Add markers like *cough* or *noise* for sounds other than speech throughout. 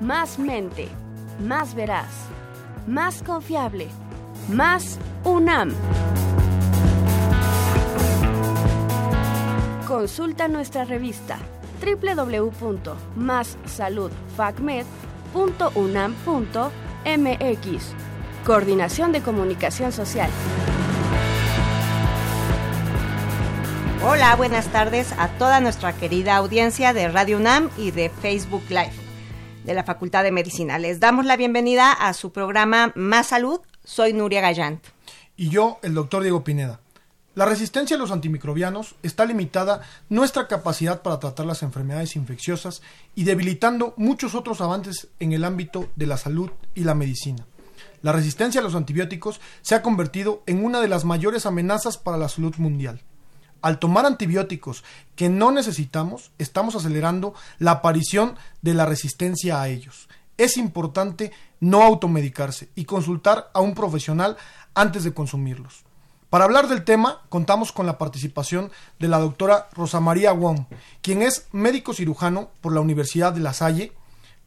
más mente, más veraz, más confiable, más UNAM. Consulta nuestra revista www.massaludfacmed.unam.mx. Coordinación de Comunicación Social. Hola, buenas tardes a toda nuestra querida audiencia de Radio UNAM y de Facebook Live de la Facultad de Medicina. Les damos la bienvenida a su programa Más Salud. Soy Nuria Gallant. Y yo, el doctor Diego Pineda. La resistencia a los antimicrobianos está limitada nuestra capacidad para tratar las enfermedades infecciosas y debilitando muchos otros avances en el ámbito de la salud y la medicina. La resistencia a los antibióticos se ha convertido en una de las mayores amenazas para la salud mundial. Al tomar antibióticos que no necesitamos, estamos acelerando la aparición de la resistencia a ellos. Es importante no automedicarse y consultar a un profesional antes de consumirlos. Para hablar del tema, contamos con la participación de la doctora Rosa María Wong, quien es médico cirujano por la Universidad de La Salle,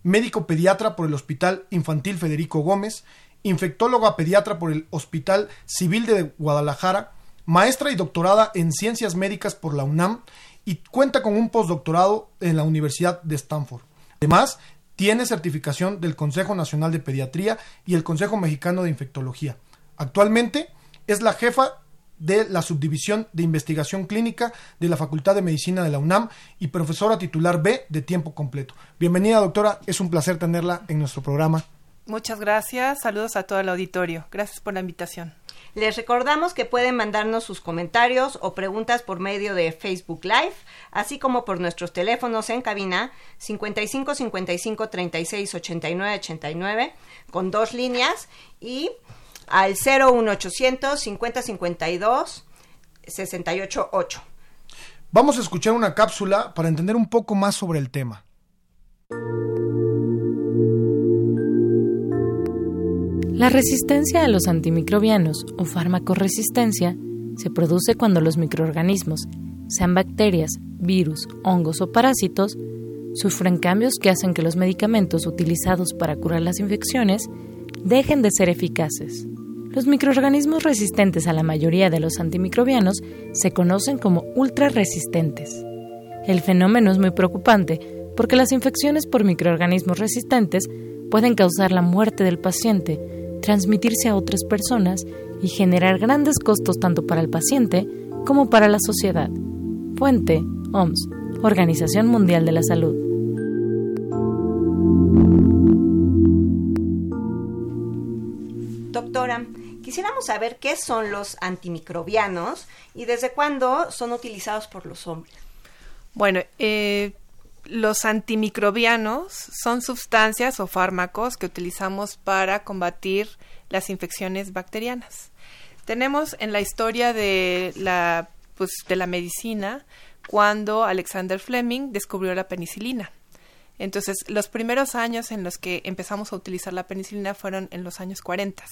médico pediatra por el Hospital Infantil Federico Gómez, infectóloga pediatra por el Hospital Civil de Guadalajara, maestra y doctorada en ciencias médicas por la UNAM y cuenta con un postdoctorado en la Universidad de Stanford. Además, tiene certificación del Consejo Nacional de Pediatría y el Consejo Mexicano de Infectología. Actualmente es la jefa de la Subdivisión de Investigación Clínica de la Facultad de Medicina de la UNAM y profesora titular B de tiempo completo. Bienvenida, doctora. Es un placer tenerla en nuestro programa. Muchas gracias. Saludos a todo el auditorio. Gracias por la invitación. Les recordamos que pueden mandarnos sus comentarios o preguntas por medio de Facebook Live, así como por nuestros teléfonos en cabina 55 55 36 89 89 con dos líneas y al 01800 50 52 68 8. Vamos a escuchar una cápsula para entender un poco más sobre el tema. La resistencia a los antimicrobianos o farmacoresistencia se produce cuando los microorganismos, sean bacterias, virus, hongos o parásitos, sufren cambios que hacen que los medicamentos utilizados para curar las infecciones dejen de ser eficaces. Los microorganismos resistentes a la mayoría de los antimicrobianos se conocen como ultrarresistentes. El fenómeno es muy preocupante porque las infecciones por microorganismos resistentes pueden causar la muerte del paciente transmitirse a otras personas y generar grandes costos tanto para el paciente como para la sociedad. Fuente, OMS, Organización Mundial de la Salud. Doctora, quisiéramos saber qué son los antimicrobianos y desde cuándo son utilizados por los hombres. Bueno, eh, los antimicrobianos son sustancias o fármacos que utilizamos para combatir las infecciones bacterianas. Tenemos en la historia de la, pues, de la medicina cuando Alexander Fleming descubrió la penicilina. Entonces, los primeros años en los que empezamos a utilizar la penicilina fueron en los años 40.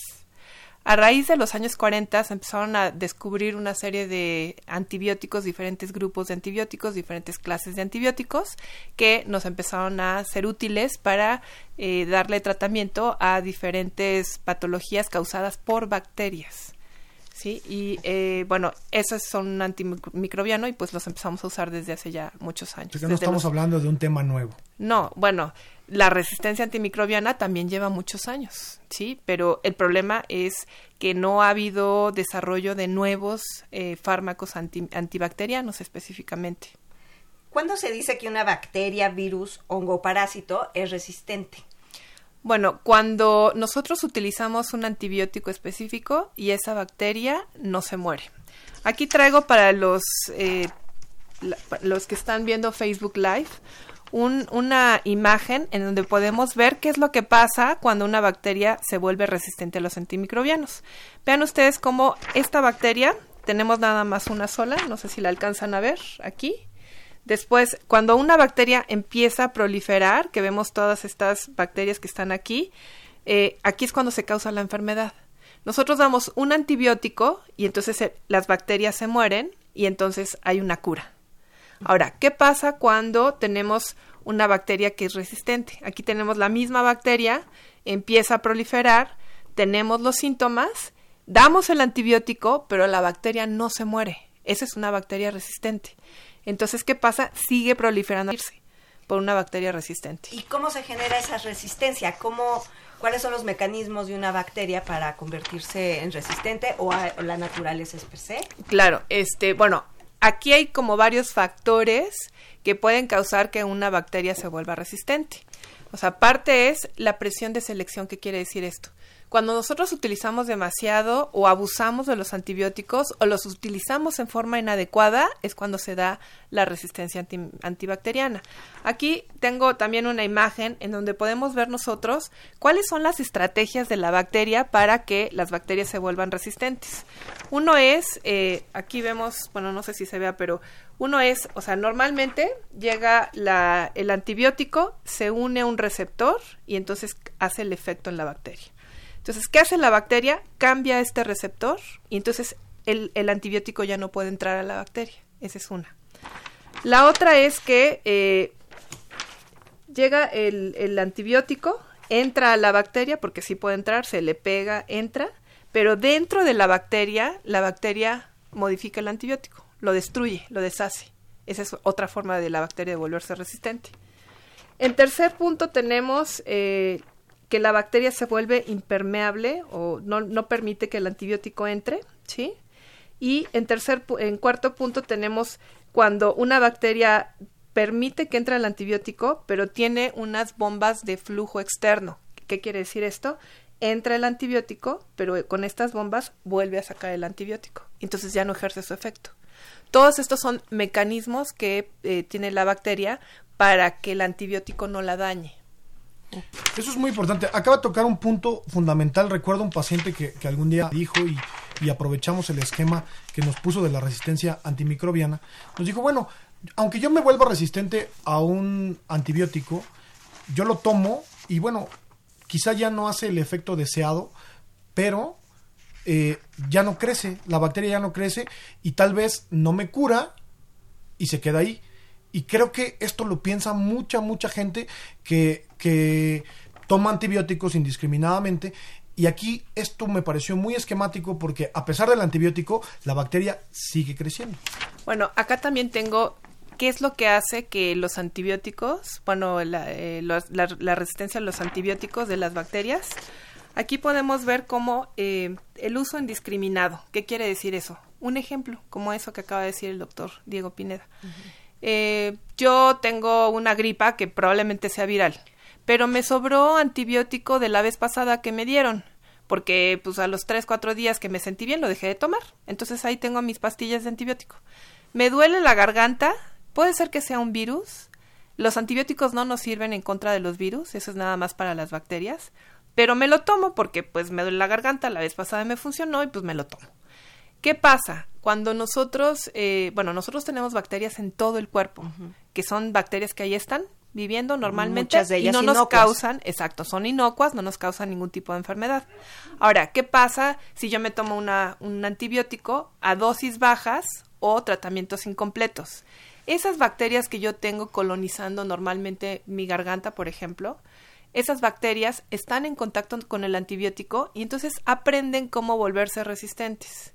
A raíz de los años 40 se empezaron a descubrir una serie de antibióticos, diferentes grupos de antibióticos, diferentes clases de antibióticos que nos empezaron a ser útiles para eh, darle tratamiento a diferentes patologías causadas por bacterias. ¿Sí? Y eh, bueno, esos son un antimicrobiano y pues los empezamos a usar desde hace ya muchos años. no estamos hablando de un tema nuevo. No, bueno, la resistencia antimicrobiana también lleva muchos años, ¿sí? Pero el problema es que no ha habido desarrollo de nuevos eh, fármacos antibacterianos específicamente. ¿Cuándo se dice que una bacteria, virus, hongo o parásito es resistente? Bueno, cuando nosotros utilizamos un antibiótico específico y esa bacteria no se muere. Aquí traigo para los, eh, los que están viendo Facebook Live una imagen en donde podemos ver qué es lo que pasa cuando una bacteria se vuelve resistente a los antimicrobianos. Vean ustedes cómo esta bacteria, tenemos nada más una sola, no sé si la alcanzan a ver aquí. Después, cuando una bacteria empieza a proliferar, que vemos todas estas bacterias que están aquí, eh, aquí es cuando se causa la enfermedad. Nosotros damos un antibiótico y entonces las bacterias se mueren y entonces hay una cura. Ahora, ¿qué pasa cuando tenemos una bacteria que es resistente? Aquí tenemos la misma bacteria, empieza a proliferar, tenemos los síntomas, damos el antibiótico, pero la bacteria no se muere. Esa es una bacteria resistente. Entonces, ¿qué pasa? Sigue proliferando por una bacteria resistente. ¿Y cómo se genera esa resistencia? ¿Cómo, ¿Cuáles son los mecanismos de una bacteria para convertirse en resistente o, o la naturaleza es per se? Claro, este, bueno, aquí hay como varios factores que pueden causar que una bacteria se vuelva resistente. O sea, parte es la presión de selección. ¿Qué quiere decir esto? Cuando nosotros utilizamos demasiado o abusamos de los antibióticos o los utilizamos en forma inadecuada, es cuando se da la resistencia antibacteriana. Aquí tengo también una imagen en donde podemos ver nosotros cuáles son las estrategias de la bacteria para que las bacterias se vuelvan resistentes. Uno es, eh, aquí vemos, bueno, no sé si se vea, pero uno es, o sea, normalmente llega el antibiótico, se une a un receptor y entonces hace el efecto en la bacteria. Entonces, ¿qué hace la bacteria? Cambia este receptor y entonces el, antibiótico ya no puede entrar a la bacteria. Esa es una. La otra es que eh, llega el, el, antibiótico, entra a la bacteria, porque sí puede entrar, se le pega, entra, pero dentro de la bacteria, la bacteria modifica el antibiótico, lo destruye, lo deshace. Esa es otra forma de la bacteria de volverse resistente. En tercer punto tenemos eh, que la bacteria se vuelve impermeable o no, no permite que el antibiótico entre, ¿sí? Y en tercer, en cuarto punto tenemos cuando una bacteria permite que entre el antibiótico, pero tiene unas bombas de flujo externo. ¿Qué quiere decir esto? Entra el antibiótico, pero con estas bombas vuelve a sacar el antibiótico. Entonces ya no ejerce su efecto. Todos estos son mecanismos que eh, tiene la bacteria para que el antibiótico no la dañe. Eso es muy importante. Acaba de tocar un punto fundamental. Recuerdo un paciente que, algún día dijo y, y, aprovechamos el esquema que nos puso de la resistencia antimicrobiana. Nos dijo, bueno, aunque yo me vuelva resistente a un antibiótico, yo lo tomo y bueno, quizá ya no hace el efecto deseado, pero eh, ya no crece, la bacteria ya no crece y tal vez no me cura y se queda ahí. Y creo que esto lo piensa mucha, mucha gente que, que toma antibióticos indiscriminadamente. Y aquí esto me pareció muy esquemático porque a pesar del antibiótico, la bacteria sigue creciendo. Bueno, acá también tengo qué es lo que hace que los antibióticos, bueno, la, eh, la, resistencia a los antibióticos de las bacterias, aquí podemos ver cómo eh, el uso indiscriminado, ¿qué quiere decir eso? Un ejemplo, como eso que acaba de decir el doctor Diego Pineda. Eh, yo tengo una gripa que probablemente sea viral, pero me sobró antibiótico de la vez pasada que me dieron, porque pues a los 3, 4 días que me sentí bien lo dejé de tomar. Entonces ahí tengo mis pastillas de antibiótico. Me duele la garganta, puede ser que sea un virus. Los antibióticos no nos sirven en contra de los virus, eso es nada más para las bacterias, pero me lo tomo porque pues me duele la garganta, la vez pasada me funcionó y pues me lo tomo. ¿Qué pasa? Cuando nosotros, eh, bueno, nosotros tenemos bacterias en todo el cuerpo, que son bacterias que ahí están viviendo normalmente Muchas de ellas y no nos causan, exacto, son inocuas, no nos causan ningún tipo de enfermedad. Ahora, ¿qué pasa si yo me tomo una, un antibiótico a dosis bajas o tratamientos incompletos? Esas bacterias que yo tengo colonizando normalmente mi garganta, por ejemplo, esas bacterias están en contacto con el antibiótico y entonces aprenden cómo volverse resistentes.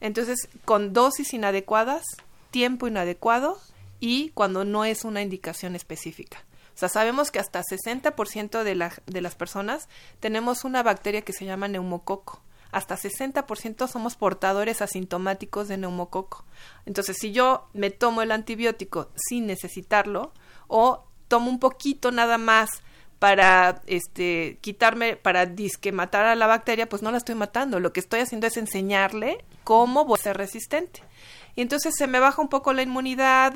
Entonces, con dosis inadecuadas, tiempo inadecuado y cuando no es una indicación específica. O sea, sabemos que hasta 60% de, la, de las personas tenemos una bacteria que se llama neumococo. Hasta 60% somos portadores asintomáticos de neumococo. Entonces, si yo me tomo el antibiótico sin necesitarlo o tomo un poquito nada más para este quitarme para disque matar a la bacteria, pues no la estoy matando. Lo que estoy haciendo es enseñarle cómo voy a ser resistente. y entonces se me baja un poco la inmunidad,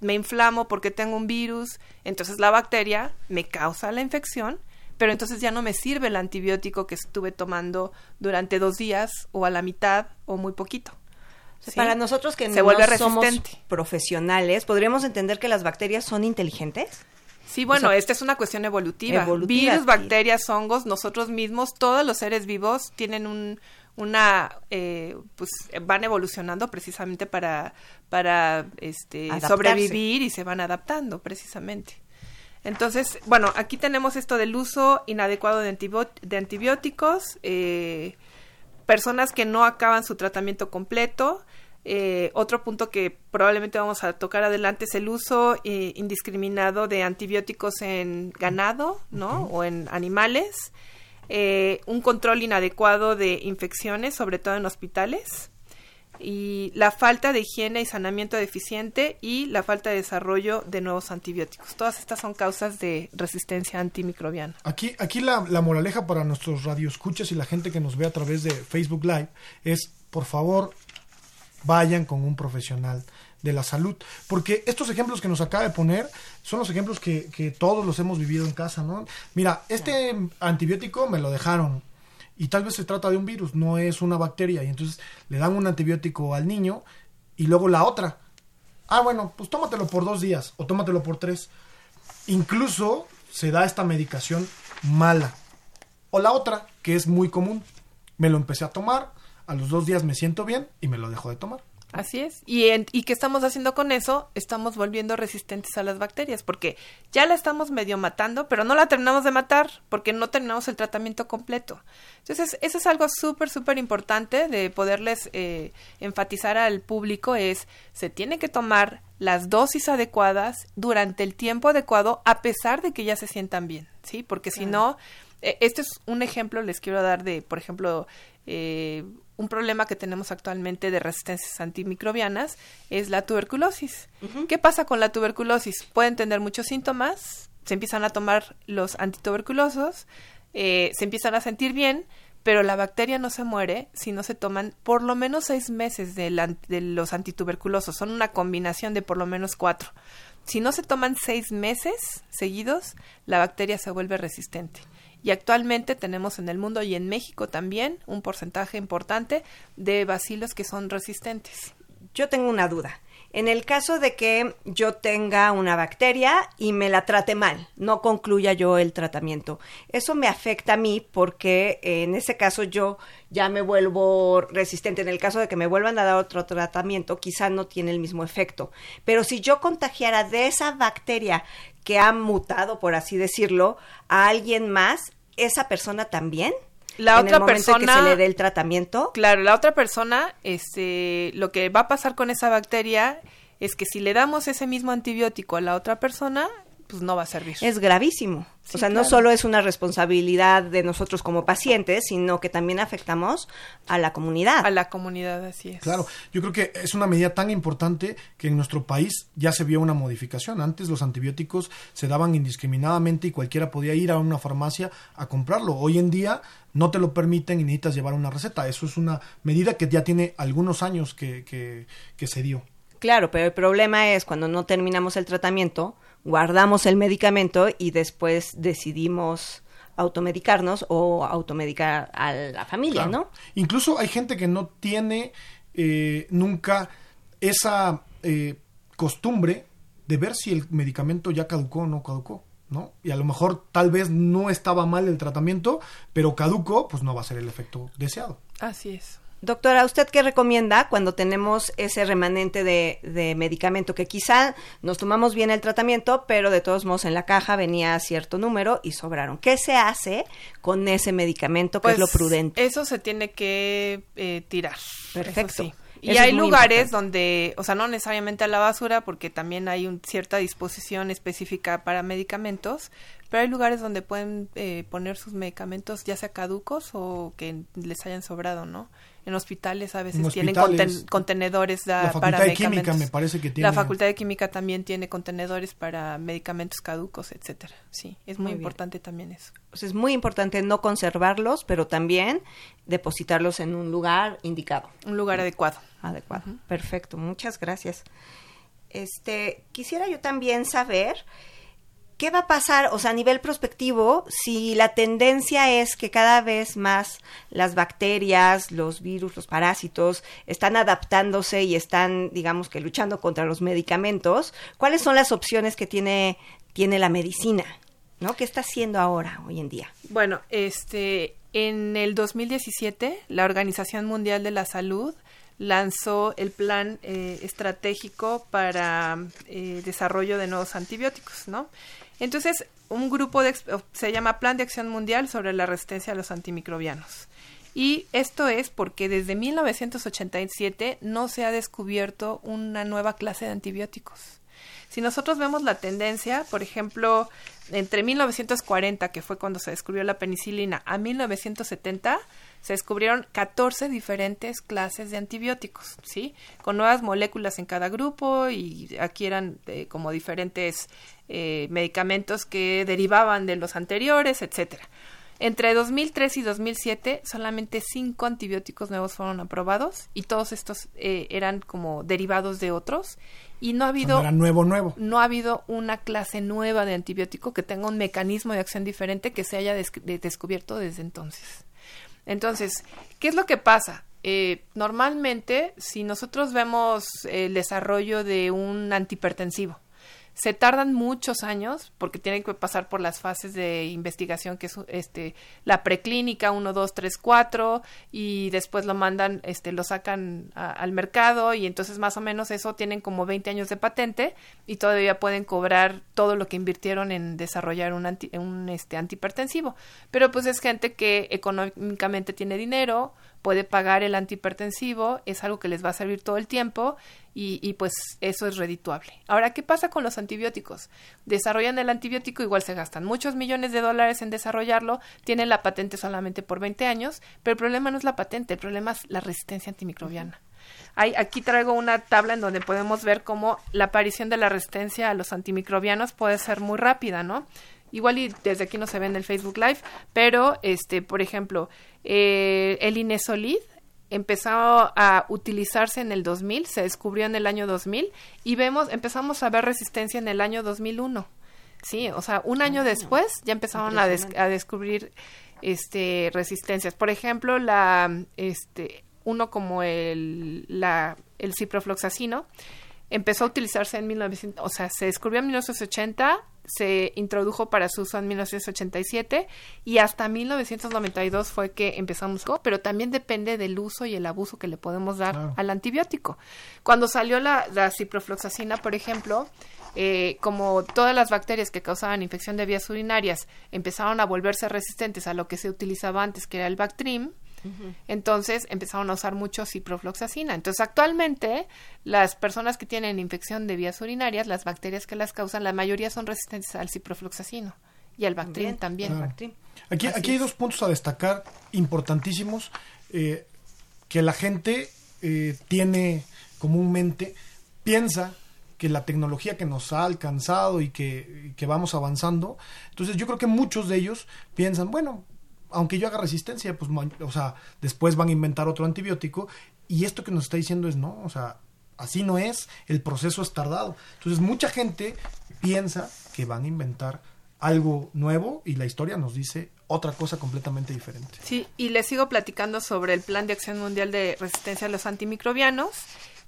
me inflamo porque tengo un virus, entonces la bacteria me causa la infección, pero entonces ya no me sirve el antibiótico que estuve tomando durante dos días o a la mitad o muy poquito. Para nosotros que se no vuelve somos profesionales, ¿podríamos entender que las bacterias son inteligentes? Sí, bueno, O sea, esta es una cuestión evolutiva. evolutiva, Virus, bacterias, hongos, nosotros mismos, todos los seres vivos tienen un, una, eh, pues van evolucionando precisamente para, para este, Adaptarse. sobrevivir y se van adaptando precisamente. Entonces, bueno, aquí tenemos esto del uso inadecuado de, de antibióticos, eh, personas que no acaban su tratamiento completo. Eh, otro punto que probablemente vamos a tocar adelante es el uso eh, indiscriminado de antibióticos en ganado, ¿no? O en animales. Eh, un control inadecuado de infecciones, sobre todo en hospitales. Y la falta de higiene y saneamiento deficiente y la falta de desarrollo de nuevos antibióticos. Todas estas son causas de resistencia antimicrobiana. Aquí, aquí la, la moraleja para nuestros radioescuchas y la gente que nos ve a través de Facebook Live es, por favor, vayan con un profesional de la salud. Porque estos ejemplos que nos acaba de poner son los ejemplos que, que todos los hemos vivido en casa, ¿no? Mira, este antibiótico me lo dejaron y tal vez se trata de un virus, no es una bacteria. Y entonces le dan un antibiótico al niño y luego la otra. Ah, bueno, pues tómatelo por dos días o tómatelo por tres. Incluso se da esta medicación mala. O la otra, que es muy común. Me lo empecé a tomar, a los dos días me siento bien y me lo dejo de tomar. Así es. ¿Y, en- ¿Y qué estamos haciendo con eso? Estamos volviendo resistentes a las bacterias, porque ya la estamos medio matando, pero no la terminamos de matar, porque no terminamos el tratamiento completo. Entonces, eso es algo súper, súper importante de poderles eh, enfatizar al público, es, se tiene que tomar las dosis adecuadas durante el tiempo adecuado, a pesar de que ya se sientan bien, ¿sí? Porque si no, eh, este es un ejemplo, les quiero dar de, por ejemplo, eh, un problema que tenemos actualmente de resistencias antimicrobianas es la tuberculosis. ¿Qué pasa con la tuberculosis? Pueden tener muchos síntomas, se empiezan a tomar los antituberculosos, eh, se empiezan a sentir bien, pero la bacteria no se muere si no se toman por lo menos seis meses an- de los antituberculosos. Son una combinación de por lo menos cuatro. Si no se toman seis meses seguidos, la bacteria se vuelve resistente. Y actualmente tenemos en el mundo y en México también un porcentaje importante de bacilos que son resistentes. Yo tengo una duda. En el caso de que yo tenga una bacteria y me la trate mal, no concluya yo el tratamiento, eso me afecta a mí porque eh, en ese caso yo ya me vuelvo resistente. En el caso de que me vuelvan a dar otro tratamiento, quizá no tiene el mismo efecto. Pero si yo contagiara de esa bacteria que ha mutado, por así decirlo, a alguien más, esa persona también. La en otra el en que persona- se le dé el tratamiento. Claro, la otra persona, este, lo que va a pasar con esa bacteria es que si le damos ese mismo antibiótico a la otra persona, pues no va a servir. Es gravísimo. Sí, o sea, no solo es una responsabilidad de nosotros como pacientes, sino que también afectamos a la comunidad. a la comunidad, así es. Claro, yo creo que es una medida tan importante que en nuestro país ya se vio una modificación. Antes los antibióticos se daban indiscriminadamente y cualquiera podía ir a una farmacia a comprarlo. Hoy en día no te lo permiten y necesitas llevar una receta. Eso es una medida que ya tiene algunos años que, que, que se dio. Claro, pero el problema es cuando no terminamos el tratamiento, guardamos el medicamento y después decidimos automedicarnos o automedicar a la familia, Claro. ¿no? Incluso hay gente que no tiene eh, nunca esa eh, costumbre de ver si el medicamento ya caducó o no caducó, ¿no? Y a lo mejor tal vez no estaba mal el tratamiento, pero caducó, pues no va a ser el efecto deseado. Así es. Doctora, ¿usted qué recomienda cuando tenemos ese remanente de, de medicamento que quizá nos tomamos bien el tratamiento, pero de todos modos en la caja venía cierto número y sobraron? ¿Qué se hace con ese medicamento? ¿Qué es lo Pues, prudente? Eso se tiene que eh, tirar. Perfecto. sí. Y hay lugares importante. donde, o sea, no necesariamente a la basura, porque también hay un- cierta disposición específica para medicamentos, pero hay lugares donde pueden eh, poner sus medicamentos ya sea caducos o que les hayan sobrado, ¿no? En hospitales a veces tienen contenedores la Facultad de Química me parece que tiene. La Facultad de Química también tiene contenedores para medicamentos caducos, etcétera. Sí, es muy, importante también eso. es muy importante no conservarlos, pero también depositarlos en un lugar indicado. Un lugar adecuado. Adecuado. Perfecto, muchas gracias. Este, quisiera yo también saber ¿qué va a pasar, o sea, a nivel prospectivo, si la tendencia es que cada vez más las bacterias, los virus, los parásitos están adaptándose y están, digamos que luchando contra los medicamentos? ¿Cuáles son las opciones que tiene, tiene la medicina? ¿No? ¿Qué está haciendo ahora, hoy en día? Bueno, este, en el 2017, la Organización Mundial de la Salud lanzó el plan eh, estratégico para eh, desarrollo de nuevos antibióticos, ¿no? Entonces, un grupo de, se llama Plan de Acción Mundial sobre la resistencia a los antimicrobianos. Y esto es porque desde 1987 no se ha descubierto una nueva clase de antibióticos. Si nosotros vemos la tendencia, por ejemplo, entre 1940, que fue cuando se descubrió la penicilina, a 1970, se descubrieron 14 diferentes clases de antibióticos, ¿sí? Con nuevas moléculas en cada grupo y aquí eran eh, como diferentes eh, medicamentos que derivaban de los anteriores, etcétera. Entre 2003 y 2007 solamente cinco antibióticos nuevos fueron aprobados y todos estos eh, eran como derivados de otros y no ha habido nuevo nuevo no ha habido una clase nueva de antibiótico que tenga un mecanismo de acción diferente que se haya descubierto desde entonces. Entonces, ¿qué es lo que pasa? Eh, normalmente, si nosotros vemos el desarrollo de un antihipertensivo, se tardan muchos años porque tienen que pasar por las fases de investigación que es este la preclínica 1 2 3 4 y después lo mandan este lo sacan al mercado y entonces más o menos eso tienen como 20 años de patente y todavía pueden cobrar todo lo que invirtieron en desarrollar un un este antihipertensivo. Pero pues es gente que económicamente tiene dinero puede pagar el antihipertensivo, es algo que les va a servir todo el tiempo y, y, pues eso es redituable. Ahora, ¿qué pasa con los antibióticos? Desarrollan el antibiótico, igual se gastan muchos millones de dólares en desarrollarlo, tienen la patente solamente por 20 años, pero el problema no es la patente, el problema es la resistencia antimicrobiana. Hay, aquí traigo una tabla en donde podemos ver cómo la aparición de la resistencia a los antimicrobianos puede ser muy rápida, ¿no? Igual y desde aquí no se ve en el Facebook Live, pero este, por ejemplo, eh, el Inesolid empezó a utilizarse en el 2000, se descubrió en el año 2000 y vemos, empezamos a ver resistencia en el año 2001. Sí, o sea, un año después ya empezaron a, a, descubrir este resistencias. Por ejemplo, la este uno como el la el ciprofloxacino empezó a utilizarse en 1900, o sea, se descubrió en 1980 se introdujo para su uso en 1987 y hasta 1992 fue que empezamos, pero también depende del uso y el abuso que le podemos dar al antibiótico. Cuando salió la, ciprofloxacina, por ejemplo, eh, como todas las bacterias que causaban infección de vías urinarias empezaron a volverse resistentes a lo que se utilizaba antes, que era el Bactrim, entonces empezaron a usar mucho ciprofloxacina. Entonces actualmente las personas que tienen infección de vías urinarias, las bacterias que las causan, la mayoría son resistentes al ciprofloxacino y al Bactrim también. Aquí, aquí hay dos puntos a destacar importantísimos eh, que la gente eh, tiene comúnmente, piensa que la tecnología que nos ha alcanzado y que, que, vamos avanzando. Entonces yo creo que muchos de ellos piensan, bueno, aunque yo haga resistencia, pues, o sea, después van a inventar otro antibiótico y esto que nos está diciendo es no, o sea, así no es, el proceso es tardado. Entonces, mucha gente piensa que van a inventar algo nuevo y la historia nos dice otra cosa completamente diferente. Sí, y les sigo platicando sobre el Plan de Acción Mundial de Resistencia a los Antimicrobianos,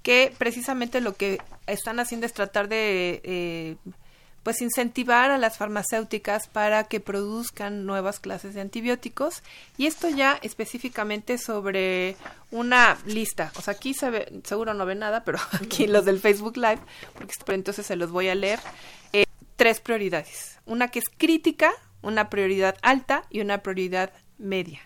que precisamente lo que están haciendo es tratar de eh, pues incentivar a las farmacéuticas para que produzcan nuevas clases de antibióticos. Y esto ya específicamente sobre una lista, o sea, aquí se ve, seguro no ve nada, pero *laughs* aquí los del Facebook Live, porque entonces se los voy a leer, eh, tres prioridades, una que es crítica, una prioridad alta y una prioridad media.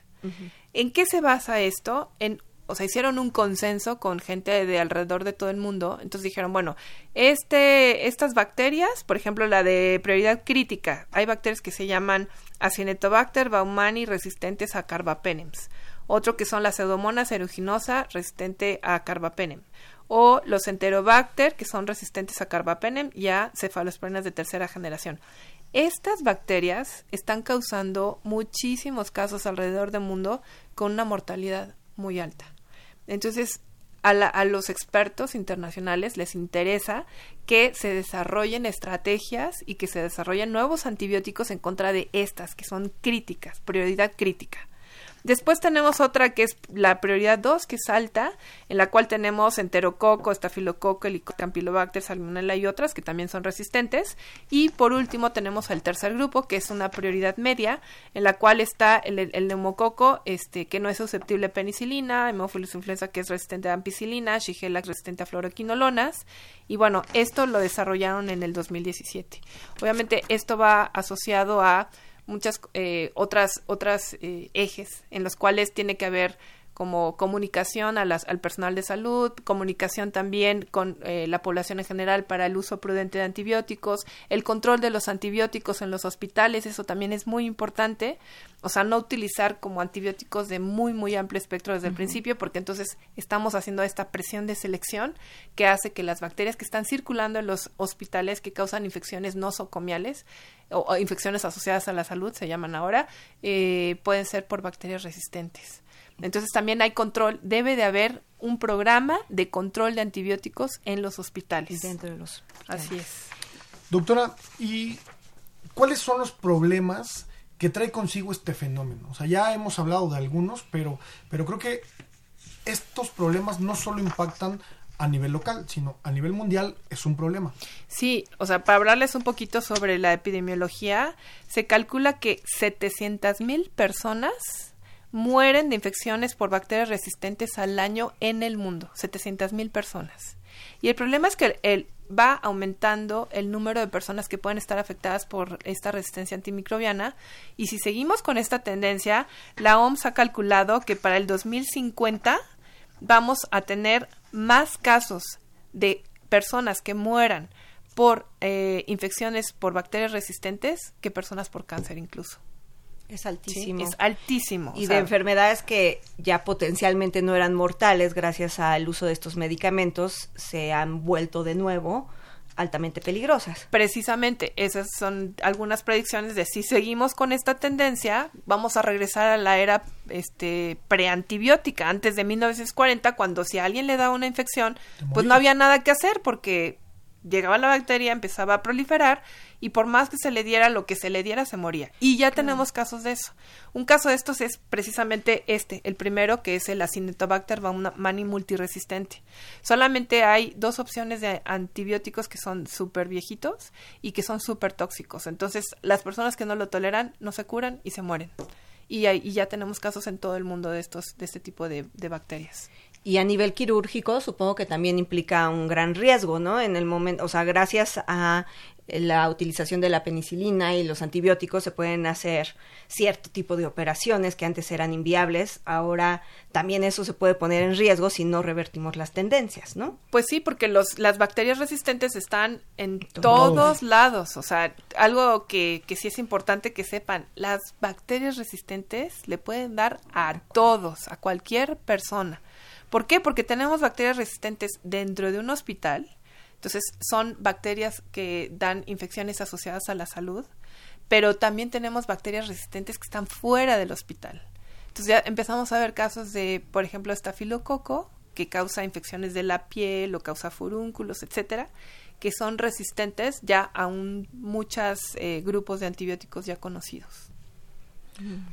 ¿En qué se basa esto? En o sea, hicieron un consenso con gente de alrededor de todo el mundo. Entonces dijeron, bueno, este, estas bacterias, por ejemplo, la de prioridad crítica, hay bacterias que se llaman Acinetobacter baumani resistentes a carbapenems. Otro que son las pseudomonas aeruginosa resistente a carbapenem. O los enterobacter que son resistentes a carbapenem y a cefalosporinas de tercera generación. Estas bacterias están causando muchísimos casos alrededor del mundo con una mortalidad muy alta. Entonces, a, los expertos internacionales les interesa que se desarrollen estrategias y que se desarrollen nuevos antibióticos en contra de estas, que son críticas, prioridad crítica. Después tenemos otra que es la prioridad 2, que es alta, en la cual tenemos enterococo, estafilococo, helicobacter, salmonella y otras que también son resistentes. Y por último tenemos el tercer grupo, que es una prioridad media, en la cual está el, neumococo, este, que no es susceptible a penicilina, Hemophilus influenza, que es resistente a ampicilina, Shigella, resistente a fluoroquinolonas. Y bueno, esto lo desarrollaron en el 2017. Obviamente esto va asociado a muchas eh, otras otras eh, ejes en los cuales tiene que haber como comunicación a las, al personal de salud, comunicación también con eh, la población en general para el uso prudente de antibióticos, el control de los antibióticos en los hospitales, eso también es muy importante, o sea, no utilizar como antibióticos de muy, muy amplio espectro desde el principio, porque entonces estamos haciendo esta presión de selección que hace que las bacterias que están circulando en los hospitales que causan infecciones nosocomiales o, infecciones asociadas a la salud, se llaman ahora, eh, pueden ser por bacterias resistentes. Entonces también hay control, debe de haber un programa de control de antibióticos en los hospitales. Dentro de los Así es. Doctora, ¿y cuáles son los problemas que trae consigo este fenómeno? O sea, ya hemos hablado de algunos, pero, pero creo que estos problemas no solo impactan a nivel local, sino a nivel mundial es un problema. Sí, o sea, para hablarles un poquito sobre la epidemiología, se calcula que 700 mil personas mueren de infecciones por bacterias resistentes al año en el mundo, 700 mil personas. Y el problema es que el, va aumentando el número de personas que pueden estar afectadas por esta resistencia antimicrobiana y si seguimos con esta tendencia, la OMS ha calculado que para el 2050 vamos a tener más casos de personas que mueran por eh, infecciones por bacterias resistentes que personas por cáncer incluso. Es altísimo. es altísimo. Y de enfermedades que ya potencialmente no eran mortales gracias al uso de estos medicamentos se han vuelto de nuevo altamente peligrosas. Precisamente, esas son algunas predicciones de si seguimos con esta tendencia, vamos a regresar a la era este preantibiótica, antes de 1940, cuando si a alguien le daba una infección, pues no había nada que hacer porque llegaba la bacteria, empezaba a proliferar y por más que se le diera lo que se le diera se moría. Y ya tenemos casos de eso. Un caso de estos es precisamente este, el primero que es el Acinetobacter baumani multiresistente. Solamente hay dos opciones de antibióticos que son súper viejitos y que son súper tóxicos. Entonces las personas que no lo toleran no se curan y se mueren. Y, y ya tenemos casos en todo el mundo de estos de este tipo de, de bacterias. Y a nivel quirúrgico, supongo que también implica un gran riesgo, ¿no? En el momento, o sea, gracias a la utilización de la penicilina y los antibióticos se pueden hacer cierto tipo de operaciones que antes eran inviables. Ahora también eso se puede poner en riesgo si no revertimos las tendencias, ¿no? Pues sí, porque los, las bacterias resistentes están en todos lados. O sea, algo que, que sí es importante que sepan, las bacterias resistentes le pueden dar a todos, a cualquier persona. ¿Por qué? Porque tenemos bacterias resistentes dentro de un hospital. Entonces, son bacterias que dan infecciones asociadas a la salud, pero también tenemos bacterias resistentes que están fuera del hospital. Entonces, ya empezamos a ver casos de, por ejemplo, estafilococo, que causa infecciones de la piel o causa furúnculos, etcétera, que son resistentes ya a un, muchos eh, grupos de antibióticos ya conocidos.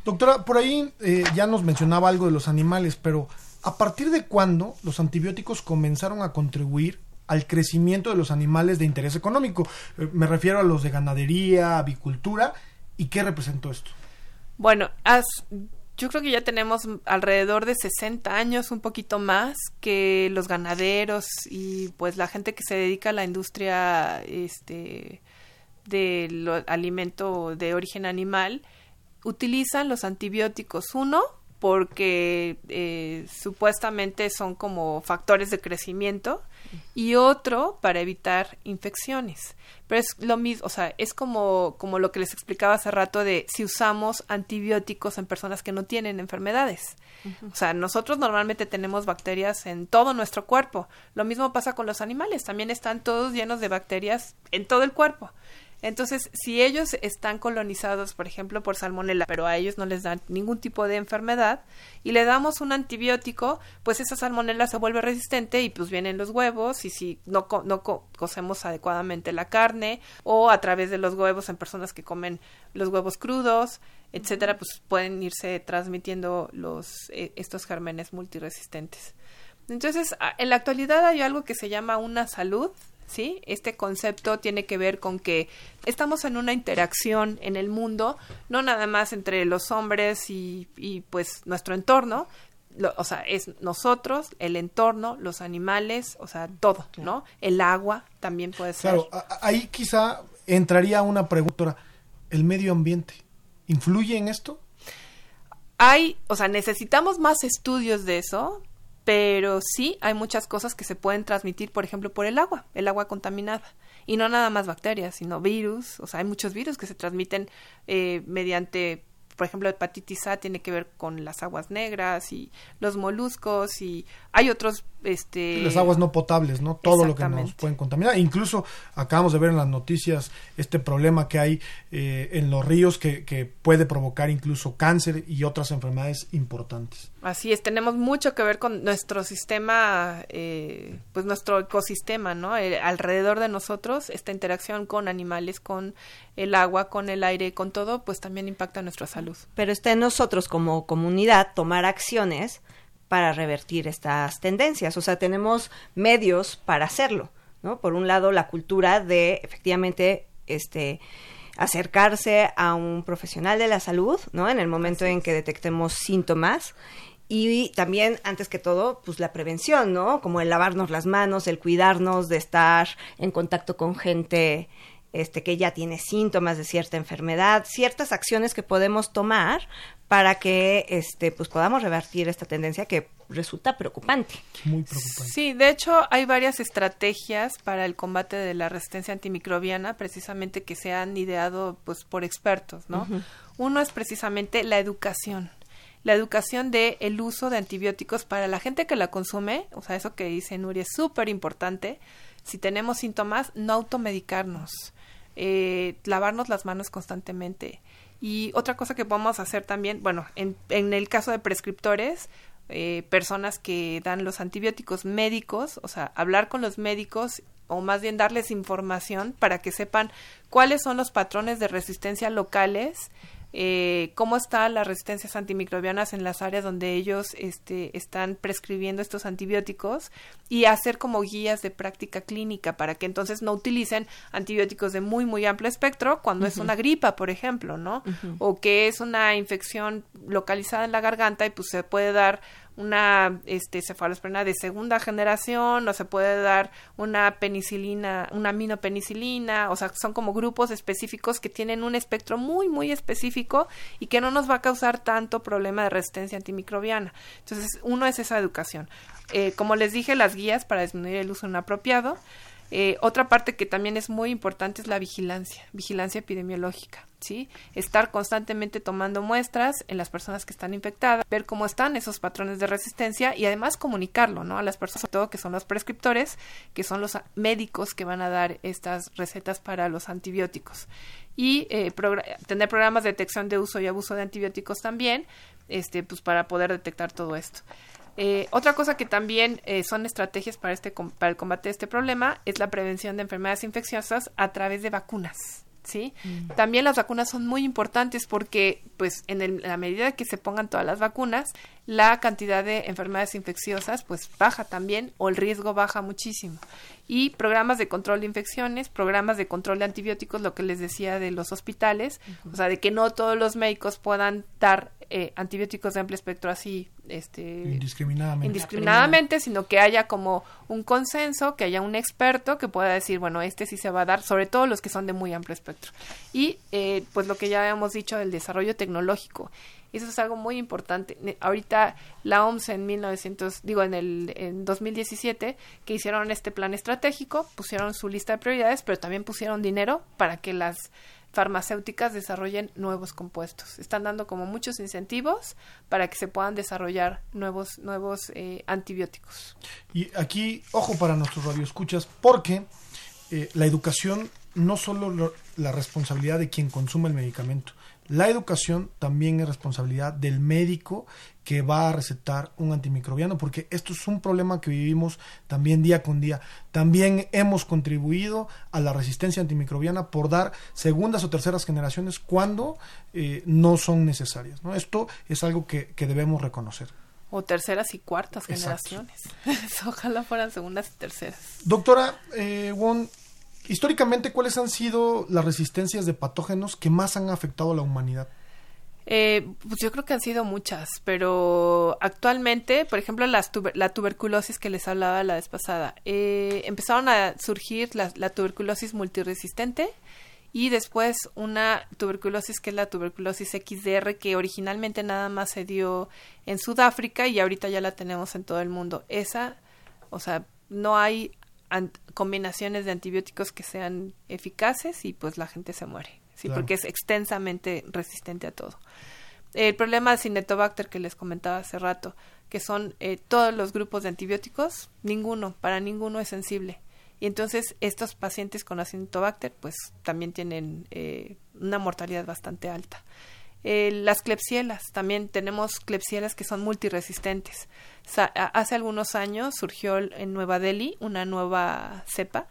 Doctora, por ahí eh, ya nos mencionaba algo de los animales, pero ¿A partir de cuándo los antibióticos comenzaron a contribuir al crecimiento de los animales de interés económico? Eh, me refiero a los de ganadería, avicultura, ¿y qué representó esto? Bueno, yo creo que ya tenemos alrededor de 60 años, un poquito más, que los ganaderos y pues la gente que se dedica a la industria este, del alimento de origen animal utilizan los antibióticos, uno, porque eh, supuestamente son como factores de crecimiento y otro para evitar infecciones. Pero es lo mismo, o sea, es como, como lo que les explicaba hace rato de si usamos antibióticos en personas que no tienen enfermedades. O sea, nosotros normalmente tenemos bacterias en todo nuestro cuerpo. Lo mismo pasa con los animales, también están todos llenos de bacterias en todo el cuerpo. Entonces, si ellos están colonizados, por ejemplo, por salmonela, pero a ellos no les dan ningún tipo de enfermedad, y le damos un antibiótico, pues esa salmonela se vuelve resistente y pues vienen los huevos, y si no, no cocemos adecuadamente la carne, o a través de los huevos en personas que comen los huevos crudos, etcétera, pues pueden irse transmitiendo los, eh, estos gérmenes multiresistentes. Entonces, en la actualidad hay algo que se llama una salud ¿sí? Este concepto tiene que ver con que estamos en una interacción en el mundo, no nada más entre los hombres y, y pues nuestro entorno, o sea, es nosotros, el entorno, los animales, o sea, todo, ¿no? El agua también puede ser. Claro, ahí quizá entraría una pregunta, ¿el medio ambiente influye en esto? Hay, o sea, necesitamos más estudios de eso, pero sí hay muchas cosas que se pueden transmitir, por ejemplo, por el agua, el agua contaminada. Y no nada más bacterias, sino virus, o sea, hay muchos virus que se transmiten eh, mediante por ejemplo, hepatitis A tiene que ver con las aguas negras y los moluscos y hay otros este las aguas no potables, ¿no? Todo lo que nos pueden contaminar. Incluso acabamos de ver en las noticias este problema que hay eh, en los ríos que, que puede provocar incluso cáncer y otras enfermedades importantes. Así es, tenemos mucho que ver con nuestro sistema, eh, pues nuestro ecosistema, ¿no? alrededor de nosotros, esta interacción con animales, con el agua, con el aire, con todo, pues también impacta nuestra salud. Pero está en nosotros como comunidad tomar acciones para revertir estas tendencias. O sea, tenemos medios para hacerlo, ¿no? Por un lado, la cultura de efectivamente este acercarse a un profesional de la salud, ¿no? En el momento en que detectemos síntomas y también, antes que todo, pues la prevención, ¿no? Como el lavarnos las manos, el cuidarnos de estar en contacto con gente este, que ya tiene síntomas de cierta enfermedad, ciertas acciones que podemos tomar para que este, pues podamos revertir esta tendencia que resulta preocupante. Muy preocupante. Sí, de hecho hay varias estrategias para el combate de la resistencia antimicrobiana, precisamente que se han ideado pues por expertos, ¿no? Uno es precisamente la educación. La educación de el uso de antibióticos para la gente que la consume, o sea, eso que dice Nuria es súper importante. Si tenemos síntomas, no automedicarnos eh, lavarnos las manos constantemente. Y otra cosa que podemos hacer también, bueno, en, en el caso de prescriptores, eh, personas que dan los antibióticos médicos, o sea, hablar con los médicos o más bien darles información para que sepan cuáles son los patrones de resistencia locales eh, cómo están las resistencias antimicrobianas en las áreas donde ellos este, están prescribiendo estos antibióticos y hacer como guías de práctica clínica para que entonces no utilicen antibióticos de muy, muy amplio espectro cuando es una gripa, por ejemplo, ¿no? O que es una infección localizada en la garganta y pues se puede dar una este, cefalosporina de segunda generación o se puede dar una penicilina, una aminopenicilina, o sea, son como grupos específicos que tienen un espectro muy, muy específico y que no nos va a causar tanto problema de resistencia antimicrobiana. Entonces, uno es esa educación. Eh, como les dije, las guías para disminuir el uso inapropiado. Eh, otra parte que también es muy importante es la vigilancia, vigilancia epidemiológica, ¿sí? Estar constantemente tomando muestras en las personas que están infectadas, ver cómo están esos patrones de resistencia y además comunicarlo, ¿no? A las personas, sobre todo que son los prescriptores, que son los médicos que van a dar estas recetas para los antibióticos. Y eh, tener programas de detección de uso y abuso de antibióticos también, este, pues para poder detectar todo esto. Eh, otra cosa que también eh, son estrategias para, este, para el combate de este problema es la prevención de enfermedades infecciosas a través de vacunas. ¿sí? Mm. También las vacunas son muy importantes porque, pues, en, la medida que se pongan todas las vacunas, la cantidad de enfermedades infecciosas, pues, baja también o el riesgo baja muchísimo. Y programas de control de infecciones, programas de control de antibióticos, lo que les decía de los hospitales, o sea, de que no todos los médicos puedan dar eh, antibióticos de amplio espectro así este indiscriminadamente. indiscriminadamente, sino que haya como un consenso, que haya un experto que pueda decir, bueno, este sí se va a dar, sobre todo los que son de muy amplio espectro. Y eh, pues lo que ya hemos dicho del desarrollo tecnológico. Eso es algo muy importante. Ahorita la OMS en 1900, digo en el en 2017 que hicieron este plan estratégico, pusieron su lista de prioridades, pero también pusieron dinero para que las farmacéuticas desarrollen nuevos compuestos. Están dando como muchos incentivos para que se puedan desarrollar nuevos nuevos eh, antibióticos. Y aquí, ojo para nuestros radioescuchas, porque eh, la educación no solo la responsabilidad de quien consume el medicamento, la educación también es responsabilidad del médico que va a recetar un antimicrobiano, porque esto es un problema que vivimos también día con día. También hemos contribuido a la resistencia antimicrobiana por dar segundas o terceras generaciones cuando eh, no son necesarias. ¿no? Esto es algo que, debemos reconocer. O terceras y cuartas generaciones. *laughs* Ojalá fueran segundas y terceras. Doctora eh, Won, históricamente, ¿cuáles han sido las resistencias de patógenos que más han afectado a la humanidad? Eh, pues yo creo que han sido muchas, pero actualmente, por ejemplo, las la tuberculosis que les hablaba la vez pasada, eh, empezaron a surgir la, la, tuberculosis multiresistente y después una tuberculosis que es la tuberculosis XDR que originalmente nada más se dio en Sudáfrica y ahorita ya la tenemos en todo el mundo. Esa, o sea, no hay combinaciones de antibióticos que sean eficaces y pues la gente se muere, sí, porque es extensamente resistente a todo. El problema de Cinetobacter que les comentaba hace rato, que son eh, todos los grupos de antibióticos, ninguno, para ninguno es sensible. Y entonces estos pacientes con Acinetobacter pues también tienen eh, una mortalidad bastante alta. Eh, las clepsielas, también tenemos clepsielas que son multiresistentes. hace algunos años surgió en Nueva Delhi una nueva cepa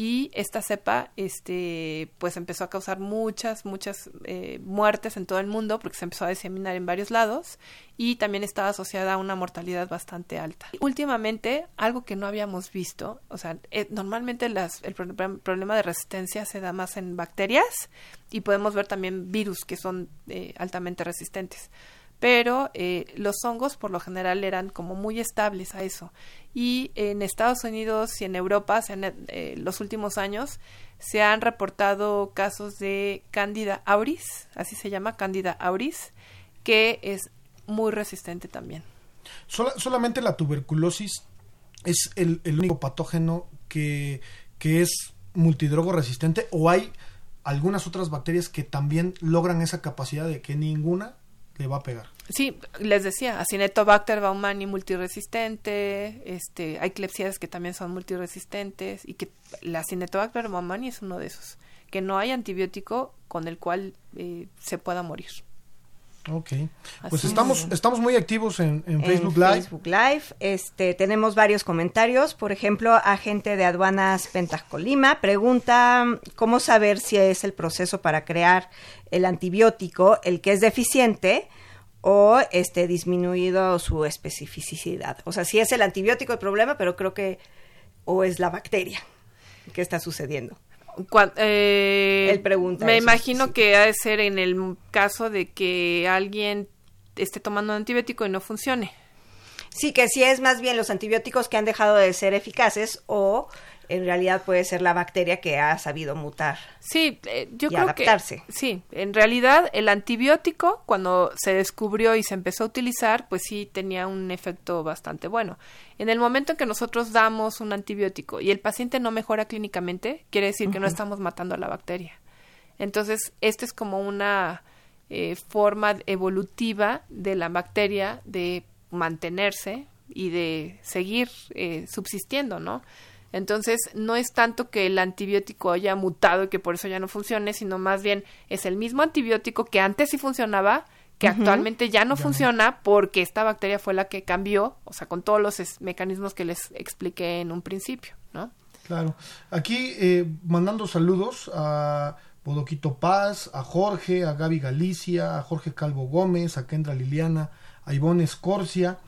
y esta cepa este pues empezó a causar muchas muchas eh, muertes en todo el mundo porque se empezó a diseminar en varios lados y también estaba asociada a una mortalidad bastante alta. Últimamente algo que no habíamos visto o sea eh, normalmente las, el problema de resistencia se da más en bacterias y podemos ver también virus que son eh, altamente resistentes pero eh, los hongos por lo general eran como muy estables a eso. Y en Estados Unidos y en Europa, en eh, los últimos años, se han reportado casos de Candida auris, así se llama, Candida auris, que es muy resistente también. solamente la tuberculosis es el, el único patógeno que, que es multidrogo resistente o hay algunas otras bacterias que también logran esa capacidad de que ninguna le va a pegar. Sí, les decía, Acinetobacter baumani multiresistente, este, hay clepsias que también son multiresistentes y que la Acinetobacter baumani es uno de esos, que no hay antibiótico con el cual eh, se pueda morir. Ok, pues estamos, estamos muy activos en, Facebook Live. Facebook Live, este, tenemos varios comentarios, por ejemplo, agente de aduanas Pentascolima pregunta cómo saber si es el proceso para crear el antibiótico el que es deficiente o este disminuido su especificidad. O sea, si es el antibiótico el problema, pero creo que o es la bacteria que está sucediendo. Eh, Él pregunta. Me imagino que ha de ser en el caso de que alguien esté tomando un antibiótico y no funcione. Sí, que si es más bien los antibióticos que han dejado de ser eficaces o en realidad puede ser la bacteria que ha sabido mutar. Sí, eh, yo creo adaptarse. que sí, en realidad el antibiótico cuando se descubrió y se empezó a utilizar, pues sí tenía un efecto bastante bueno. En el momento en que nosotros damos un antibiótico y el paciente no mejora clínicamente, quiere decir que no estamos matando a la bacteria. Entonces, esta es como una eh, forma evolutiva de la bacteria de mantenerse y de seguir eh, subsistiendo, ¿no? Entonces, no es tanto que el antibiótico haya mutado y que por eso ya no funcione, sino más bien es el mismo antibiótico que antes sí funcionaba, que actualmente ya no funciona porque esta bacteria fue la que cambió, o sea, con todos los mecanismos que les expliqué en un principio, ¿no? Claro. Aquí eh, mandando saludos a Bodoquito Paz, a Jorge, a Gaby Galicia, a Jorge Calvo Gómez, a Kendra Liliana, a Ivonne Escorcia,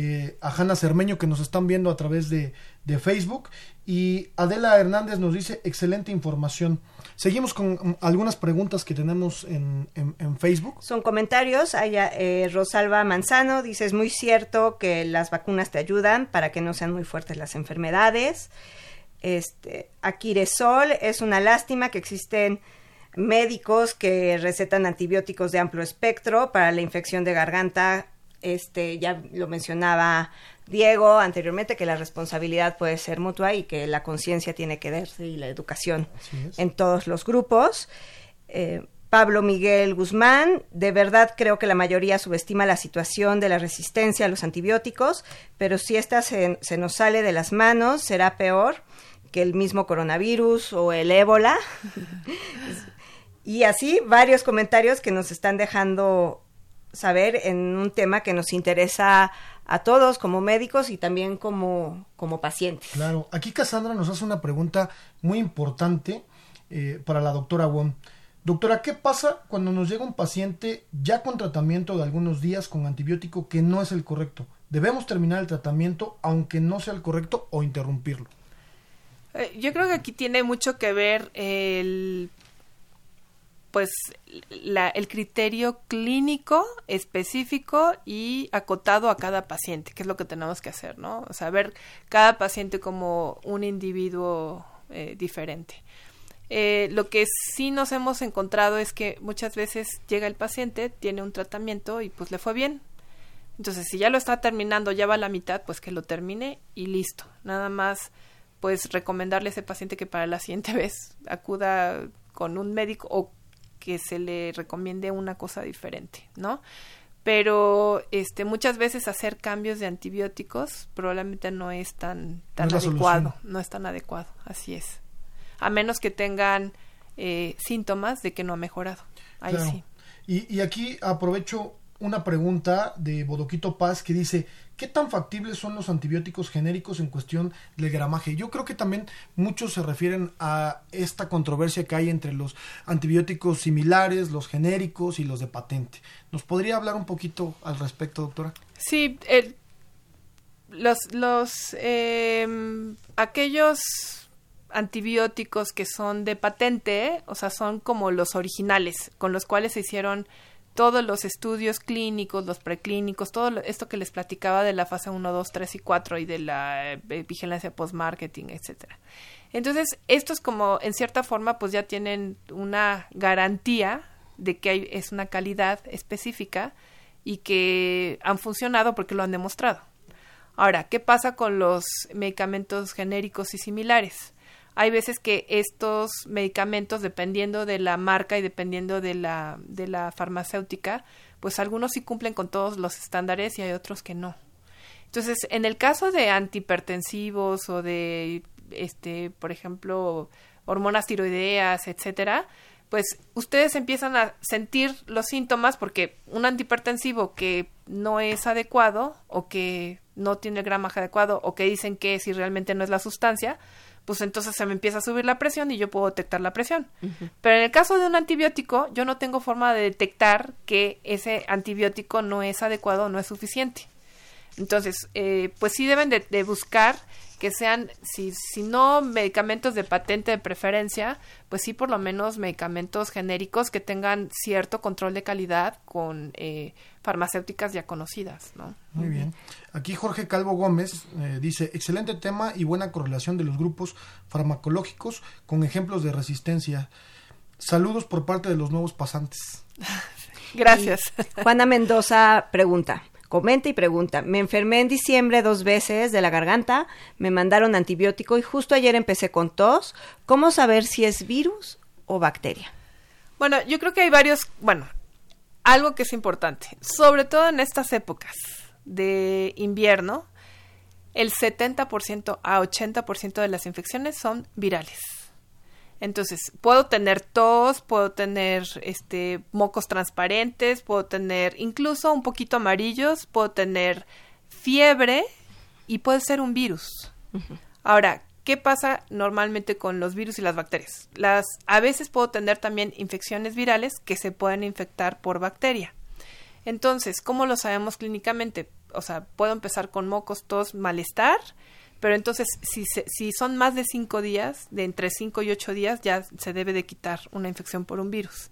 eh, a Hanna Cermeño que nos están viendo a través de, Facebook y Adela Hernández nos dice excelente información. Seguimos con mm, algunas preguntas que tenemos en, Facebook. Son comentarios. Eh, Rosalba Manzano dice es muy cierto que las vacunas te ayudan para que no sean muy fuertes las enfermedades. Este, Aquiresol es una lástima que existen médicos que recetan antibióticos de amplio espectro para la infección de garganta. Este, ya lo mencionaba Diego anteriormente, que la responsabilidad puede ser mutua y que la conciencia tiene que darse y la educación en todos los grupos. Eh, Pablo Miguel Guzmán, de verdad creo que la mayoría subestima la situación de la resistencia a los antibióticos, pero si esta se, se nos sale de las manos, será peor que el mismo coronavirus o el ébola. *laughs* y así varios comentarios que nos están dejando saber en un tema que nos interesa a todos como médicos y también como, como pacientes. Claro, aquí Cassandra nos hace una pregunta muy importante eh, para la doctora Wong. Doctora, ¿qué pasa cuando nos llega un paciente ya con tratamiento de algunos días con antibiótico que no es el correcto? ¿Debemos terminar el tratamiento aunque no sea el correcto o interrumpirlo? Eh, yo creo que aquí tiene mucho que ver el pues el criterio clínico específico y acotado a cada paciente, que es lo que tenemos que hacer, ¿no? O sea, ver cada paciente como un individuo eh, diferente. Eh, lo que sí nos hemos encontrado es que muchas veces llega el paciente, tiene un tratamiento y pues le fue bien. Entonces, si ya lo está terminando, ya va a la mitad, pues que lo termine y listo. Nada más pues recomendarle a ese paciente que para la siguiente *laughs* vez acuda con un médico o que se le recomiende una cosa diferente, ¿no? Pero este muchas veces hacer cambios de antibióticos probablemente no es tan tan adecuado, no es tan adecuado, así es. A menos que tengan eh, síntomas de que no ha mejorado. Ahí sí. Y, y aquí aprovecho una pregunta de Bodoquito Paz que dice, ¿qué tan factibles son los antibióticos genéricos en cuestión del gramaje? Yo creo que también muchos se refieren a esta controversia que hay entre los antibióticos similares, los genéricos y los de patente. ¿Nos podría hablar un poquito al respecto, doctora? Sí, los, los em, aquellos antibióticos que son de patente, o sea, son como los originales, con los cuales se hicieron todos los estudios clínicos, los preclínicos, todo esto que les platicaba de la fase 1, 2, 3 y 4 y de la eh, vigilancia post-marketing, etcétera. Entonces, estos como en cierta forma pues ya tienen una garantía de que hay, es una calidad específica y que han funcionado porque lo han demostrado. Ahora, ¿qué pasa con los medicamentos genéricos y similares? Hay veces que estos medicamentos, dependiendo de la marca y dependiendo de la, de la farmacéutica, pues algunos sí cumplen con todos los estándares y hay otros que no. Entonces, en el caso de antihipertensivos o de, este, por ejemplo, hormonas tiroideas, etcétera, pues ustedes empiezan a sentir los síntomas porque un antihipertensivo que no es adecuado o que no tiene el gramaje adecuado o que dicen que si realmente no es la sustancia, pues entonces se me empieza a subir la presión y yo puedo detectar la presión. Pero en el caso de un antibiótico, yo no tengo forma de detectar que ese antibiótico no es adecuado o no es suficiente. Entonces, eh, pues sí deben de, de buscar que sean, si, si no medicamentos de patente de preferencia, pues sí por lo menos medicamentos genéricos que tengan cierto control de calidad con eh, farmacéuticas ya conocidas, ¿no? Muy bien. Aquí Jorge Calvo Gómez eh, dice, excelente tema y buena correlación de los grupos farmacológicos con ejemplos de resistencia. Saludos por parte de los nuevos pasantes. *laughs* Gracias. Juana Mendoza pregunta, comenta y pregunta. Me enfermé en diciembre dos veces de la garganta, me mandaron antibiótico y justo ayer empecé con tos. ¿Cómo saber si es virus o bacteria? Bueno, yo creo que hay varios, bueno, algo que es importante, sobre todo en estas épocas de invierno, el 70% a 80% de las infecciones son virales. Entonces, puedo tener tos, puedo tener este mocos transparentes, puedo tener incluso un poquito amarillos, puedo tener fiebre y puede ser un virus. Ahora, ¿qué pasa normalmente con los virus y las bacterias? Las a veces puedo tener también infecciones virales que se pueden infectar por bacteria. Entonces, ¿cómo lo sabemos clínicamente? o sea, puedo empezar con mocos, tos, malestar, pero entonces si, si son más de cinco días, de entre cinco y ocho días, ya se debe de quitar una infección por un virus.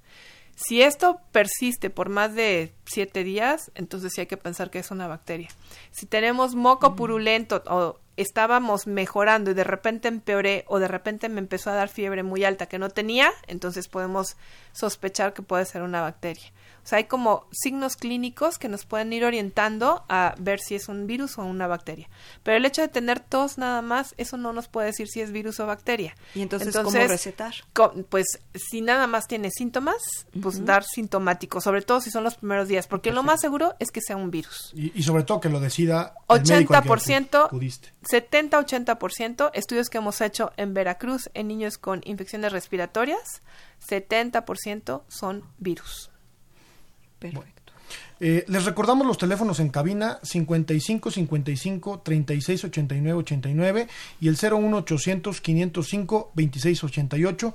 Si esto persiste por más de siete días, entonces sí hay que pensar que es una bacteria. Si tenemos moco mm. purulento o estábamos mejorando y de repente empeoré o de repente me empezó a dar fiebre muy alta que no tenía, entonces podemos sospechar que puede ser una bacteria. O sea, hay como signos clínicos que nos pueden ir orientando a ver si es un virus o una bacteria. Pero el hecho de tener tos nada más, eso no nos puede decir si es virus o bacteria. ¿Y entonces, cómo recetar? pues si nada más tiene síntomas, pues dar sintomático, sobre todo si son los primeros días, porque lo más seguro es que sea un virus. Y, sobre todo que lo decida el 80%, 70-80%, estudios que hemos hecho en Veracruz en niños con infecciones respiratorias, 70% son virus. Perfecto. Eh, les recordamos los teléfonos en cabina 55 55 36 89 89 y el 01 800 505 26 88.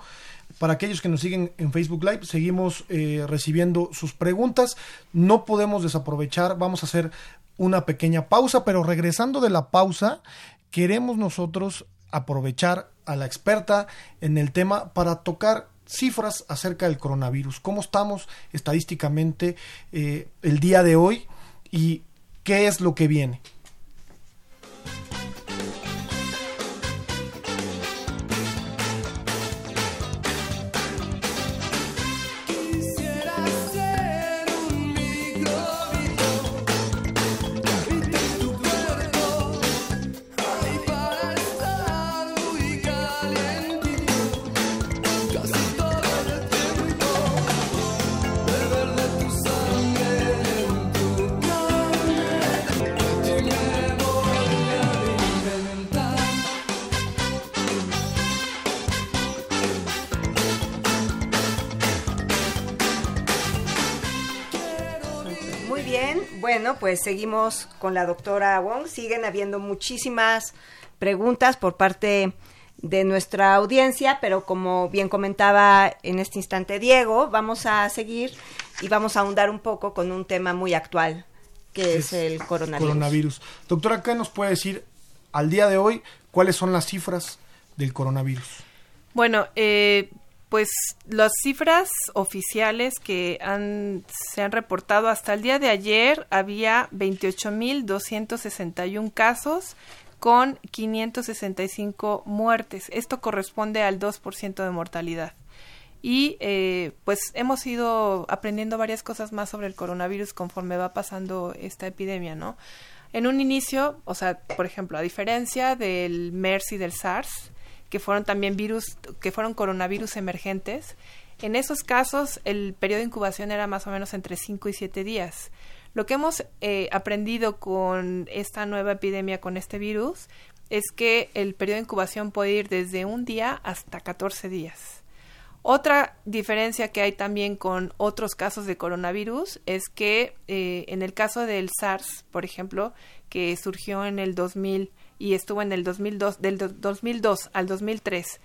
Para aquellos que nos siguen en Facebook Live, seguimos eh, recibiendo sus preguntas. No podemos desaprovechar, vamos a hacer una pequeña pausa, pero regresando de la pausa, queremos nosotros aprovechar a la experta en el tema para tocar cifras acerca del coronavirus, cómo estamos estadísticamente eh, el día de hoy y qué es lo que viene. Pues seguimos con la doctora Wong. Siguen habiendo muchísimas preguntas por parte de nuestra audiencia, pero como bien comentaba en este instante Diego, vamos a seguir y vamos a ahondar un poco con un tema muy actual, que es, el coronavirus. coronavirus. Doctora, ¿qué nos puede decir al día de hoy cuáles son las cifras del coronavirus? Bueno, eh, pues las cifras oficiales que han, se han reportado hasta el día de ayer había 28.261 casos con 565 muertes. Esto corresponde al 2% de mortalidad. Y eh, pues hemos ido aprendiendo varias cosas más sobre el coronavirus conforme va pasando esta epidemia, ¿no? En un inicio, o sea, por ejemplo, a diferencia del MERS y del SARS, que fueron también virus, que fueron coronavirus emergentes. En esos casos, el periodo de incubación era más o menos entre 5 y 7 días. Lo que hemos eh, aprendido con esta nueva epidemia, con este virus, es que el periodo de incubación puede ir desde un día hasta 14 días. Otra diferencia que hay también con otros casos de coronavirus es que eh, en el caso del SARS, por ejemplo, que surgió en el 2000 y estuvo en el 2002, del 2002 al 2003.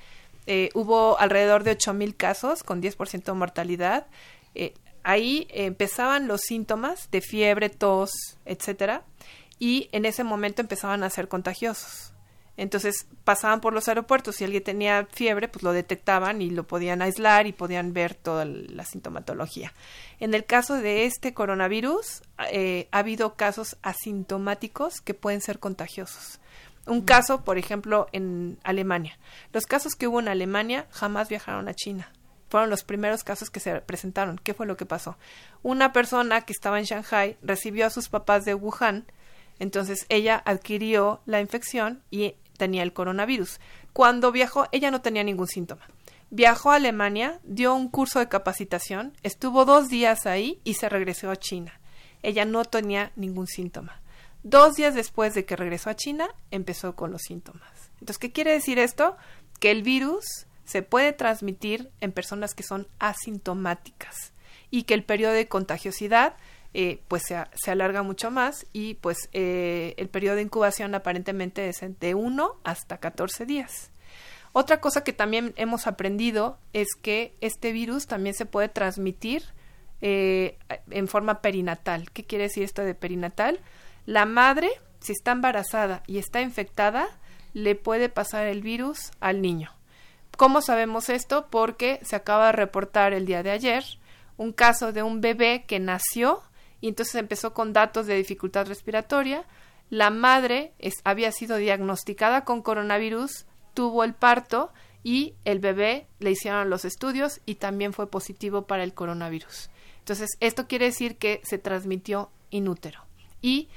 Eh, hubo alrededor de 8.000 casos con 10% de mortalidad. Eh, ahí empezaban los síntomas de fiebre, tos, etcétera, y en ese momento empezaban a ser contagiosos. Entonces pasaban por los aeropuertos, si alguien tenía fiebre, pues lo detectaban y lo podían aislar y podían ver toda la sintomatología. En el caso de este coronavirus, eh, ha habido casos asintomáticos que pueden ser contagiosos. Un caso, por ejemplo, en Alemania. Los casos que hubo en Alemania jamás viajaron a China. Fueron los primeros casos que se presentaron. ¿Qué fue lo que pasó? Una persona que estaba en Shanghai recibió a sus papás de Wuhan, entonces ella adquirió la infección y tenía el coronavirus. Cuando viajó, ella no tenía ningún síntoma. Viajó a Alemania, dio un curso de capacitación, estuvo dos días ahí y se regresó a China. Ella no tenía ningún síntoma. Dos días después de que regresó a China, empezó con los síntomas. Entonces, ¿qué quiere decir esto? Que el virus se puede transmitir en personas que son asintomáticas y que el periodo de contagiosidad eh, pues se, alarga mucho más y pues eh, el periodo de incubación aparentemente es de 1 hasta 14 días. Otra cosa que también hemos aprendido es que este virus también se puede transmitir eh, en forma perinatal. ¿Qué quiere decir esto de perinatal? La madre, si está embarazada y está infectada, le puede pasar el virus al niño. ¿Cómo sabemos esto? Porque se acaba de reportar el día de ayer un caso de un bebé que nació y entonces empezó con datos de dificultad respiratoria. La madre había sido diagnosticada con coronavirus, tuvo el parto y el bebé le hicieron los estudios y también fue positivo para el coronavirus. Entonces, esto quiere decir que se transmitió inútero. Y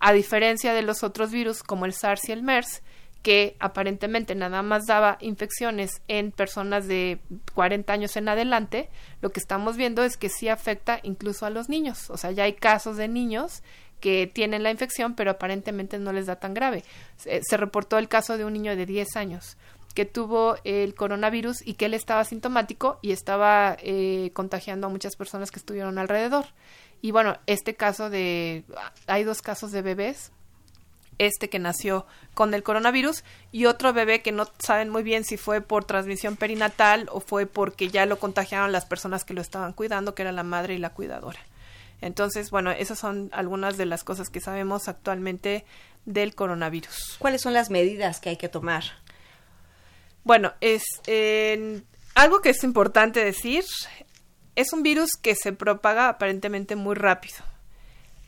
a diferencia de los otros virus como el SARS y el MERS, que aparentemente nada más daba infecciones en personas de 40 años en adelante, lo que estamos viendo es que sí afecta incluso a los niños. O sea, ya hay casos de niños que tienen la infección, pero aparentemente no les da tan grave. Se, se reportó el caso de un niño de 10 años que tuvo el coronavirus y que él estaba sintomático y estaba eh, contagiando a muchas personas que estuvieron alrededor. Y bueno, este caso de... Hay dos casos de bebés este que nació con el coronavirus y otro bebé que no saben muy bien si fue por transmisión perinatal o fue porque ya lo contagiaron las personas que lo estaban cuidando, que era la madre y la cuidadora. Entonces, bueno, esas son algunas de las cosas que sabemos actualmente del coronavirus. ¿Cuáles son las medidas que hay que tomar? Bueno, es algo que es importante decir, es un virus que se propaga aparentemente muy rápido.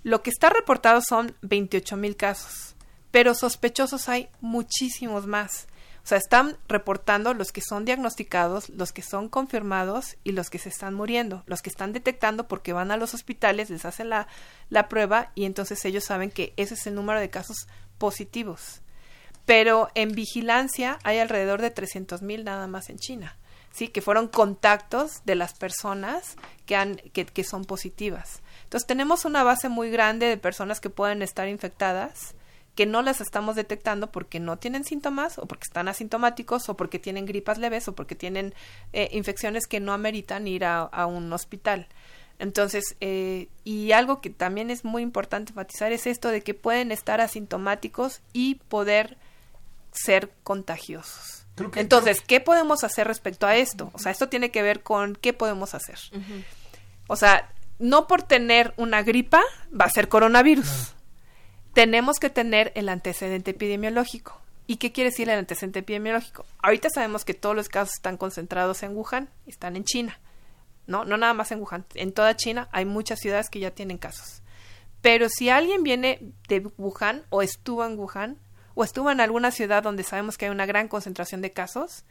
Lo que está reportado son 28 mil casos, pero sospechosos hay muchísimos más. O sea, están reportando los que son diagnosticados, los que son confirmados y los que se están muriendo, los que están detectando porque van a los hospitales, les hacen la, la prueba y entonces ellos saben que ese es el número de casos positivos pero en vigilancia hay alrededor de 300 mil nada más en China, sí, que fueron contactos de las personas que, han, que, son positivas. Entonces tenemos una base muy grande de personas que pueden estar infectadas, que no las estamos detectando porque no tienen síntomas o porque están asintomáticos o porque tienen gripas leves o porque tienen eh, infecciones que no ameritan ir a, a un hospital. Entonces, eh, y algo que también es muy importante enfatizar es esto de que pueden estar asintomáticos y poder ser contagiosos. Entonces, ¿qué podemos hacer respecto a esto? O sea, esto tiene que ver con qué podemos hacer. O sea, no por tener una gripa va a ser coronavirus. Tenemos que tener el antecedente epidemiológico. ¿Y qué quiere decir el antecedente epidemiológico? Ahorita sabemos que todos los casos están concentrados en Wuhan, están en China. No, no nada más en Wuhan. En toda China hay muchas ciudades que ya tienen casos. Pero si alguien viene de Wuhan o estuvo en Wuhan, o estuvo en alguna ciudad donde sabemos que hay una gran concentración de casos,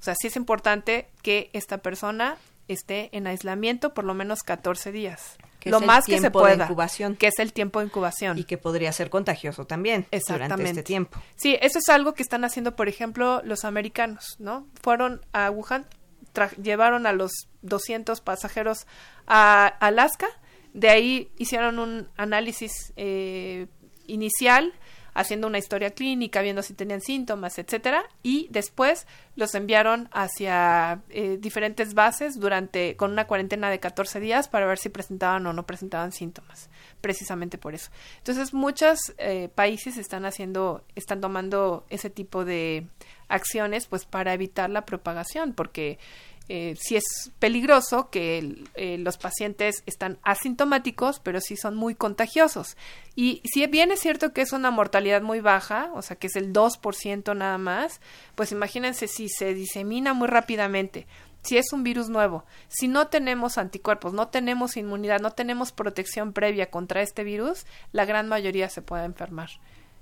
o sea, sí es importante que esta persona esté en aislamiento por lo menos 14 días. lo más que se pueda. incubación. Que es el tiempo de incubación. Y que podría ser contagioso también durante este tiempo. Sí, eso es algo que están haciendo, por ejemplo, los americanos, ¿no? Fueron a Wuhan, llevaron a los 200 pasajeros a Alaska, de ahí hicieron un análisis eh, inicial, haciendo una historia clínica, viendo si tenían síntomas, etcétera, y después los enviaron hacia eh, diferentes bases durante con una cuarentena de 14 días para ver si presentaban o no presentaban síntomas, precisamente por eso. Entonces, muchos eh, países están haciendo, están tomando ese tipo de acciones, pues para evitar la propagación, porque eh, es peligroso que eh, los pacientes están asintomáticos, pero sí son muy contagiosos. Y si bien es cierto que es una mortalidad muy baja, o sea que es el 2% nada más, pues imagínense si se disemina muy rápidamente, si es un virus nuevo, si no tenemos anticuerpos, no tenemos inmunidad, no tenemos protección previa contra este virus, la gran mayoría se puede enfermar.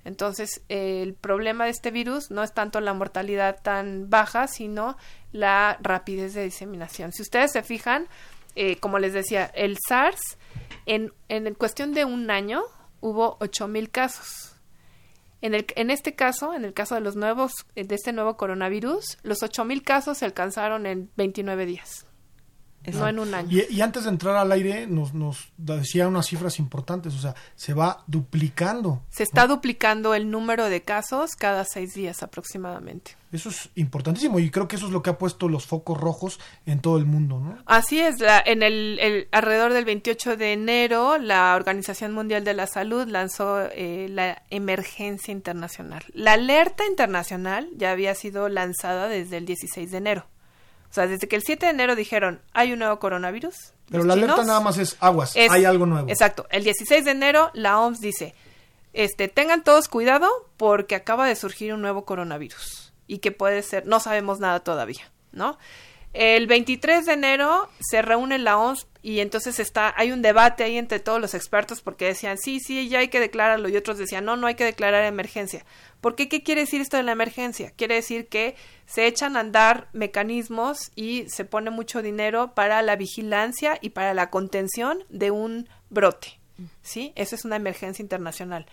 Entonces, el problema de este virus no es tanto la mortalidad tan baja, sino la rapidez de diseminación. Si ustedes se fijan, eh, como les decía, el SARS, en, en cuestión de un año, hubo 8.000 casos. En, el, en este caso, en el caso de los nuevos, de este nuevo coronavirus, los 8.000 casos se alcanzaron en 29 días no en un año. Y, antes de entrar al aire nos, nos decía unas cifras importantes, o sea, se va duplicando. Se está duplicando el número de casos cada seis días aproximadamente. Eso es importantísimo y creo que eso es lo que ha puesto los focos rojos en todo el mundo, ¿no? Así es, en el, alrededor del 28 de enero la Organización Mundial de la Salud lanzó eh, la emergencia internacional. La alerta internacional ya había sido lanzada desde el 16 de enero. O sea, desde que el 7 de enero dijeron, hay un nuevo coronavirus. Pero la alerta nada más es aguas, hay algo nuevo. Exacto. El 16 de enero la OMS dice, este, tengan todos cuidado porque acaba de surgir un nuevo coronavirus y que puede ser, no sabemos nada todavía, ¿no? El 23 de enero se reúne la OMS y entonces está, hay un debate ahí entre todos los expertos porque decían, sí, sí, ya hay que declararlo y otros decían, no, no hay que declarar emergencia. ¿Por qué? ¿Qué quiere decir esto de la emergencia? Quiere decir que se echan a andar mecanismos y se pone mucho dinero para la vigilancia y para la contención de un brote. ¿Sí? Esa es una emergencia internacional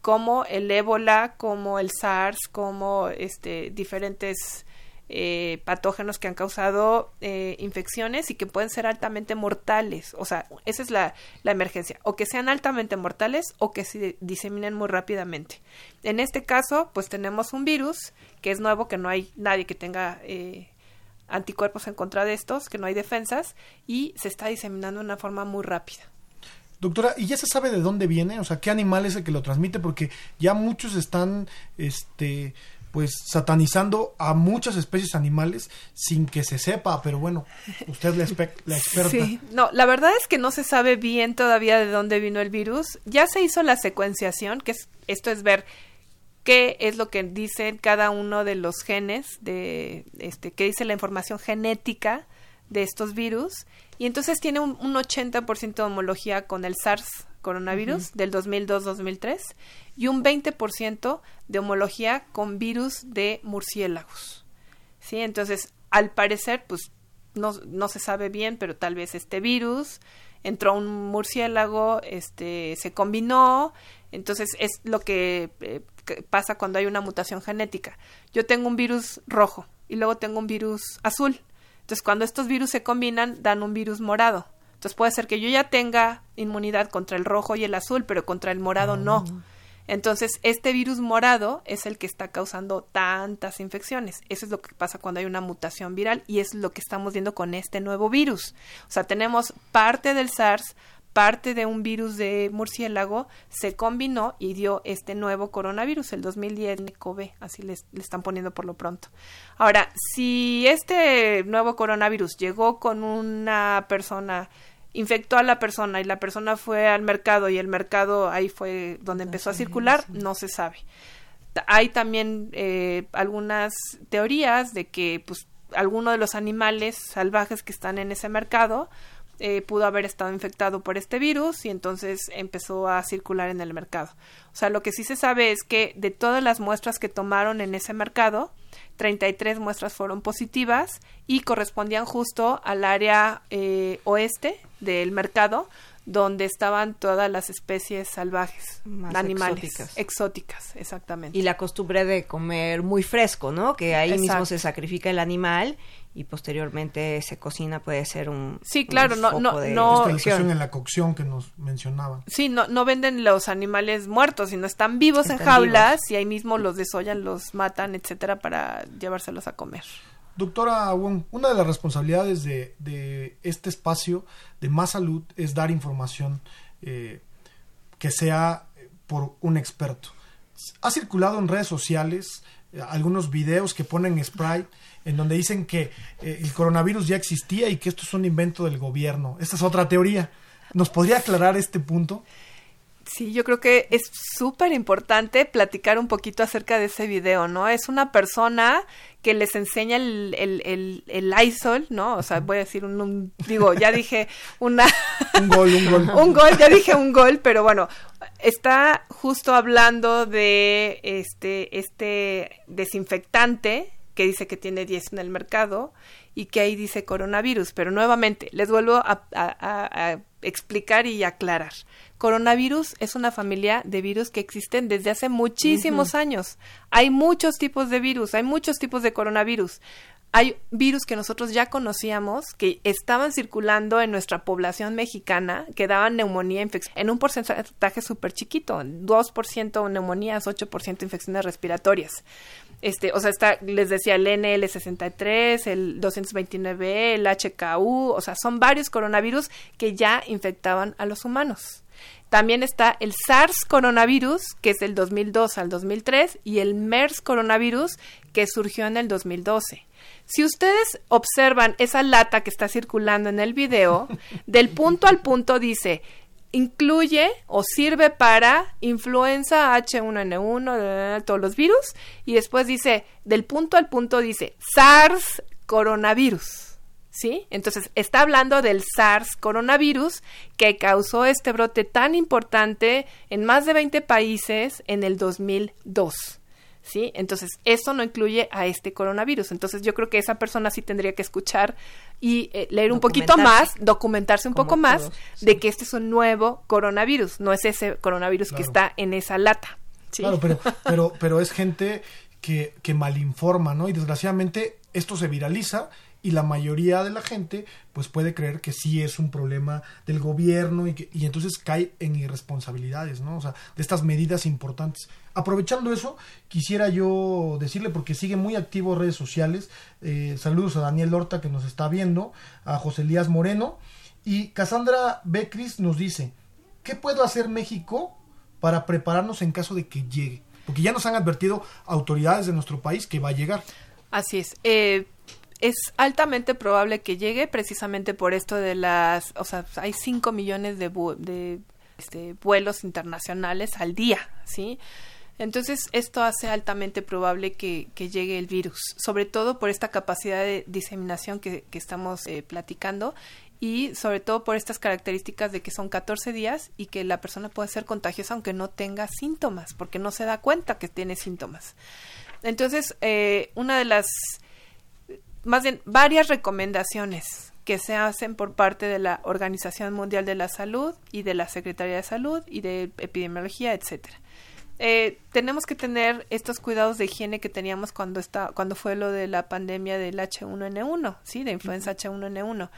como el ébola, como el SARS, como este, diferentes eh, patógenos que han causado eh, infecciones y que pueden ser altamente mortales. O sea, esa es la, la, emergencia. O que sean altamente mortales o que se diseminen muy rápidamente. En este caso, pues tenemos un virus que es nuevo, que no hay nadie que tenga eh, anticuerpos en contra de estos, que no hay defensas y se está diseminando de una forma muy rápida. Doctora, ¿y ya se sabe de dónde viene? O sea, ¿qué animal es el que lo transmite? Porque ya muchos están, este, pues satanizando a muchas especies animales sin que se sepa, pero bueno, usted es la, la, experta. Sí, no, la verdad es que no se sabe bien todavía de dónde vino el virus. Ya se hizo la secuenciación, que es, esto es ver qué es lo que dice cada uno de los genes, de este, qué dice la información genética de estos virus, y entonces tiene un, un 80% de homología con el SARS coronavirus del 2002-2003 y un 20% de homología con virus de murciélagos. ¿Sí? Entonces, al parecer, pues no, no se sabe bien, pero tal vez este virus entró un murciélago, este, se combinó, entonces es lo que, eh, que pasa cuando hay una mutación genética. Yo tengo un virus rojo y luego tengo un virus azul. Entonces, cuando estos virus se combinan, dan un virus morado. Entonces puede ser que yo ya tenga inmunidad contra el rojo y el azul, pero contra el morado no. Ah. Entonces, este virus morado es el que está causando tantas infecciones. Eso es lo que pasa cuando hay una mutación viral y es lo que estamos viendo con este nuevo virus. O sea, tenemos parte del SARS, parte de un virus de murciélago, se combinó y dio este nuevo coronavirus, el 2010 COVID, así le están poniendo por lo pronto. Ahora, si este nuevo coronavirus llegó con una persona infectó a la persona y la persona fue al mercado y el mercado ahí fue donde empezó a circular, no se sabe. Hay también eh, algunas teorías de que pues alguno de los animales salvajes que están en ese mercado eh, pudo haber estado infectado por este virus y entonces empezó a circular en el mercado. O sea, lo que sí se sabe es que de todas las muestras que tomaron en ese mercado, 33 muestras fueron positivas y correspondían justo al área eh, oeste del mercado donde estaban todas las especies salvajes, animales, exóticas. exactamente. Y la costumbre de comer muy fresco, ¿no? Que ahí mismo se sacrifica el animal y posteriormente se cocina puede ser un sí claro no no no en la cocción que nos mencionaba sí no no venden los animales muertos sino están vivos en jaulas y ahí mismo los desollan los matan etcétera para llevárselos a comer. Doctora una de las responsabilidades de, de, este espacio de Más Salud es dar información eh, que sea por un experto. Ha circulado en redes sociales eh, algunos videos que ponen Sprite en donde dicen que eh, el coronavirus ya existía y que esto es un invento del gobierno. Esta es otra teoría. ¿Nos podría aclarar este punto? Sí, yo creo que es súper importante platicar un poquito acerca de ese video, ¿no? Es una persona que les enseña el, el, el, ISOL, ¿no? O sea, voy a decir un, digo, ya dije una... *laughs* un gol, un gol. un gol, ya dije un gol, pero bueno, está justo hablando de este, este desinfectante que dice que tiene 10 en el mercado y que ahí dice coronavirus. Pero nuevamente, les vuelvo a, explicar y aclarar. Coronavirus es una familia de virus que existen desde hace muchísimos años. Hay muchos tipos de virus, hay muchos tipos de coronavirus hay virus que nosotros ya conocíamos que estaban circulando en nuestra población mexicana que daban neumonía infección en un porcentaje súper chiquito, 2% neumonías, 8% infecciones respiratorias. Este, o sea, está, les decía el NL63, el 229, el HKU, o sea, son varios coronavirus que ya infectaban a los humanos. También está el SARS coronavirus, que es del 2002 al 2003, y el MERS coronavirus, que surgió en el 2012. Si ustedes observan esa lata que está circulando en el video, del punto al punto dice incluye o sirve para influenza H1N1, todos los virus, y después dice, del punto al punto dice SARS coronavirus. ¿Sí? Entonces, está hablando del SARS coronavirus que causó este brote tan importante en más de 20 países en el 2002. ¿Sí? Entonces, eso no incluye a este coronavirus. Entonces, yo creo que esa persona sí tendría que escuchar y eh, leer un poquito más, documentarse un poco más de que este es un nuevo coronavirus, no es ese coronavirus que está en esa lata. Claro, pero, pero, pero es gente que, que malinforma, ¿no? Y desgraciadamente esto se viraliza y la mayoría de la gente pues puede creer que sí es un problema del gobierno y, que, y entonces cae en irresponsabilidades, ¿no? O sea, de estas medidas importantes. Aprovechando eso, quisiera yo decirle, porque sigue muy activo redes sociales, eh, saludos a Daniel Horta que nos está viendo, a José Elías Moreno, y Cassandra Becris nos dice, ¿qué puedo hacer México para prepararnos en caso de que llegue? Porque ya nos han advertido autoridades de nuestro país que va a llegar. Así es. Eh, es altamente probable que llegue precisamente por esto de las, o sea, hay 5 millones de, de este, vuelos internacionales al día, ¿sí? Entonces, esto hace altamente probable que, que, llegue el virus, sobre todo por esta capacidad de diseminación que, que estamos eh, platicando y sobre todo por estas características de que son 14 días y que la persona puede ser contagiosa aunque no tenga síntomas, porque no se da cuenta que tiene síntomas. Entonces, eh, una de las más bien varias recomendaciones que se hacen por parte de la Organización Mundial de la Salud y de la Secretaría de Salud y de Epidemiología, etcétera. Eh, tenemos que tener estos cuidados de higiene que teníamos cuando está cuando fue lo de la pandemia del H1N1, sí, de influenza H1N1.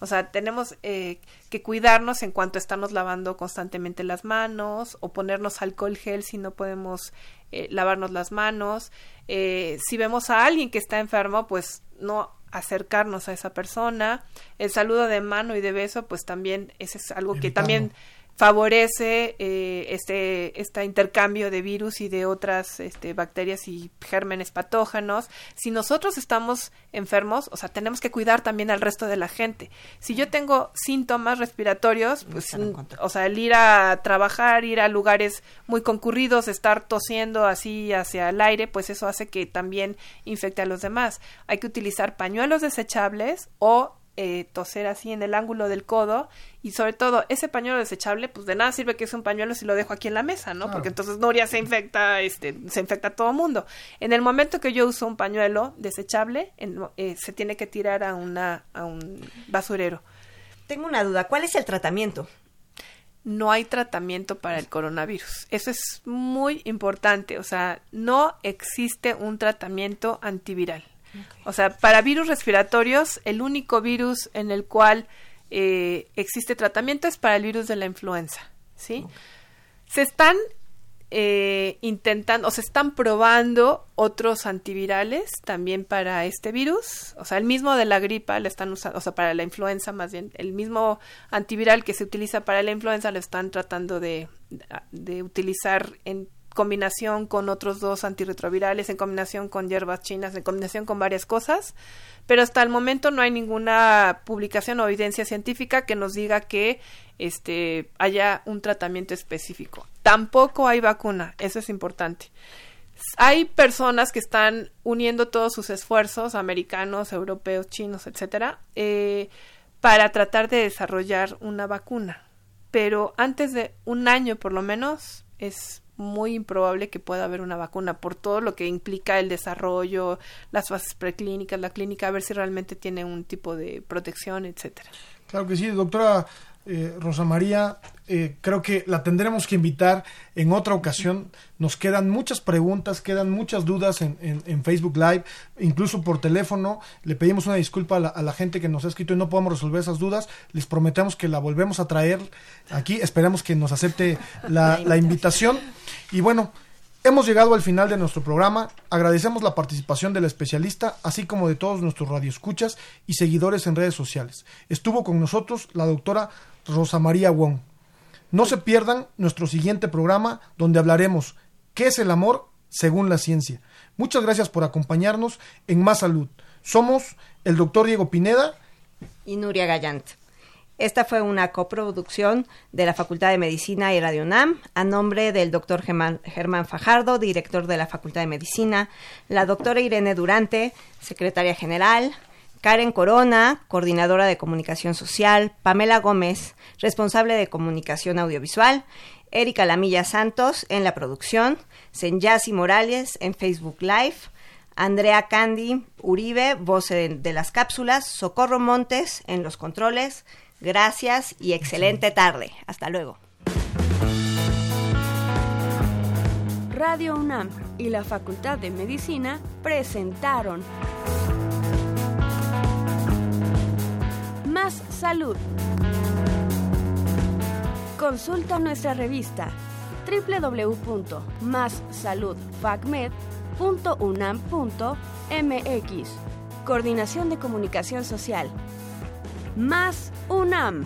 O sea, tenemos eh, que cuidarnos en cuanto estamos lavando constantemente las manos o ponernos alcohol gel si no podemos eh, lavarnos las manos. Eh, si vemos a alguien que está enfermo, pues no acercarnos a esa persona. El saludo de mano y de beso, pues también ese es algo que también favorece eh, este, este intercambio de virus y de otras este, bacterias y gérmenes patógenos. Si nosotros estamos enfermos, o sea, tenemos que cuidar también al resto de la gente. Si yo tengo síntomas respiratorios, pues, o sea, el ir a trabajar, ir a lugares muy concurridos, estar tosiendo así hacia el aire, pues eso hace que también infecte a los demás. Hay que utilizar pañuelos desechables o eh, toser así en el ángulo del codo y sobre todo ese pañuelo desechable pues de nada sirve que es un pañuelo si lo dejo aquí en la mesa no porque entonces Nuria se infecta este se infecta a todo mundo en el momento que yo uso un pañuelo desechable eh, se tiene que tirar a una a un basurero tengo una duda cuál es el tratamiento no hay tratamiento para el coronavirus. Eso es muy importante. O sea, no existe un tratamiento antiviral. O sea, para virus respiratorios, el único virus en el cual eh, existe tratamiento es para el virus de la influenza, ¿sí? Se están eh, intentando, o se están probando otros antivirales también para este virus, o sea, el mismo de la gripa le están usando, o sea, para la influenza más bien, el mismo antiviral que se utiliza para la influenza lo están tratando de, de utilizar en combinación con otros dos antirretrovirales, en combinación con hierbas chinas, en combinación con varias cosas, pero hasta el momento no hay ninguna publicación o evidencia científica que nos diga que este haya un tratamiento específico. Tampoco hay vacuna, eso es importante. Hay personas que están uniendo todos sus esfuerzos, americanos, europeos, chinos, etcétera, eh, para tratar de desarrollar una vacuna. Pero antes de un año, por lo menos, es muy improbable que pueda haber una vacuna por todo lo que implica el desarrollo, las fases preclínicas, la clínica, a ver si realmente tiene un tipo de protección, etcétera. Claro que sí, doctora eh, Rosa María, eh, creo que la tendremos que invitar en otra ocasión. Nos quedan muchas preguntas, quedan muchas dudas en, en, Facebook Live, incluso por teléfono. Le pedimos una disculpa a la, gente que nos ha escrito y no podemos resolver esas dudas. Les prometemos que la volvemos a traer aquí. Esperamos que nos acepte la, la invitación. Y bueno, Hemos llegado al final de nuestro programa. Agradecemos la participación del especialista, así como de todos nuestros radioescuchas y seguidores en redes sociales. Estuvo con nosotros la doctora Rosa María Wong. No se pierdan nuestro siguiente programa donde hablaremos qué es el amor según la ciencia. Muchas gracias por acompañarnos en Más Salud. Somos el doctor Diego Pineda y Nuria Gallant. Esta fue una coproducción de la Facultad de Medicina y Radio UNAM a nombre del doctor Germán, Fajardo, director de la Facultad de Medicina, la doctora Irene Durante, secretaria general, Karen Corona, coordinadora de comunicación social, Pamela Gómez, responsable de comunicación audiovisual, Erika Lamilla Santos en la producción, Senyasi Morales en Facebook Live, Andrea Candy Uribe, voz de las cápsulas, Socorro Montes en los controles. Gracias y excelente tarde. Hasta luego. Radio UNAM y la Facultad de Medicina presentaron Más Salud. Consulta nuestra revista www.massaludfacmed.unam.mx. Coordinación de Comunicación Social más UNAM.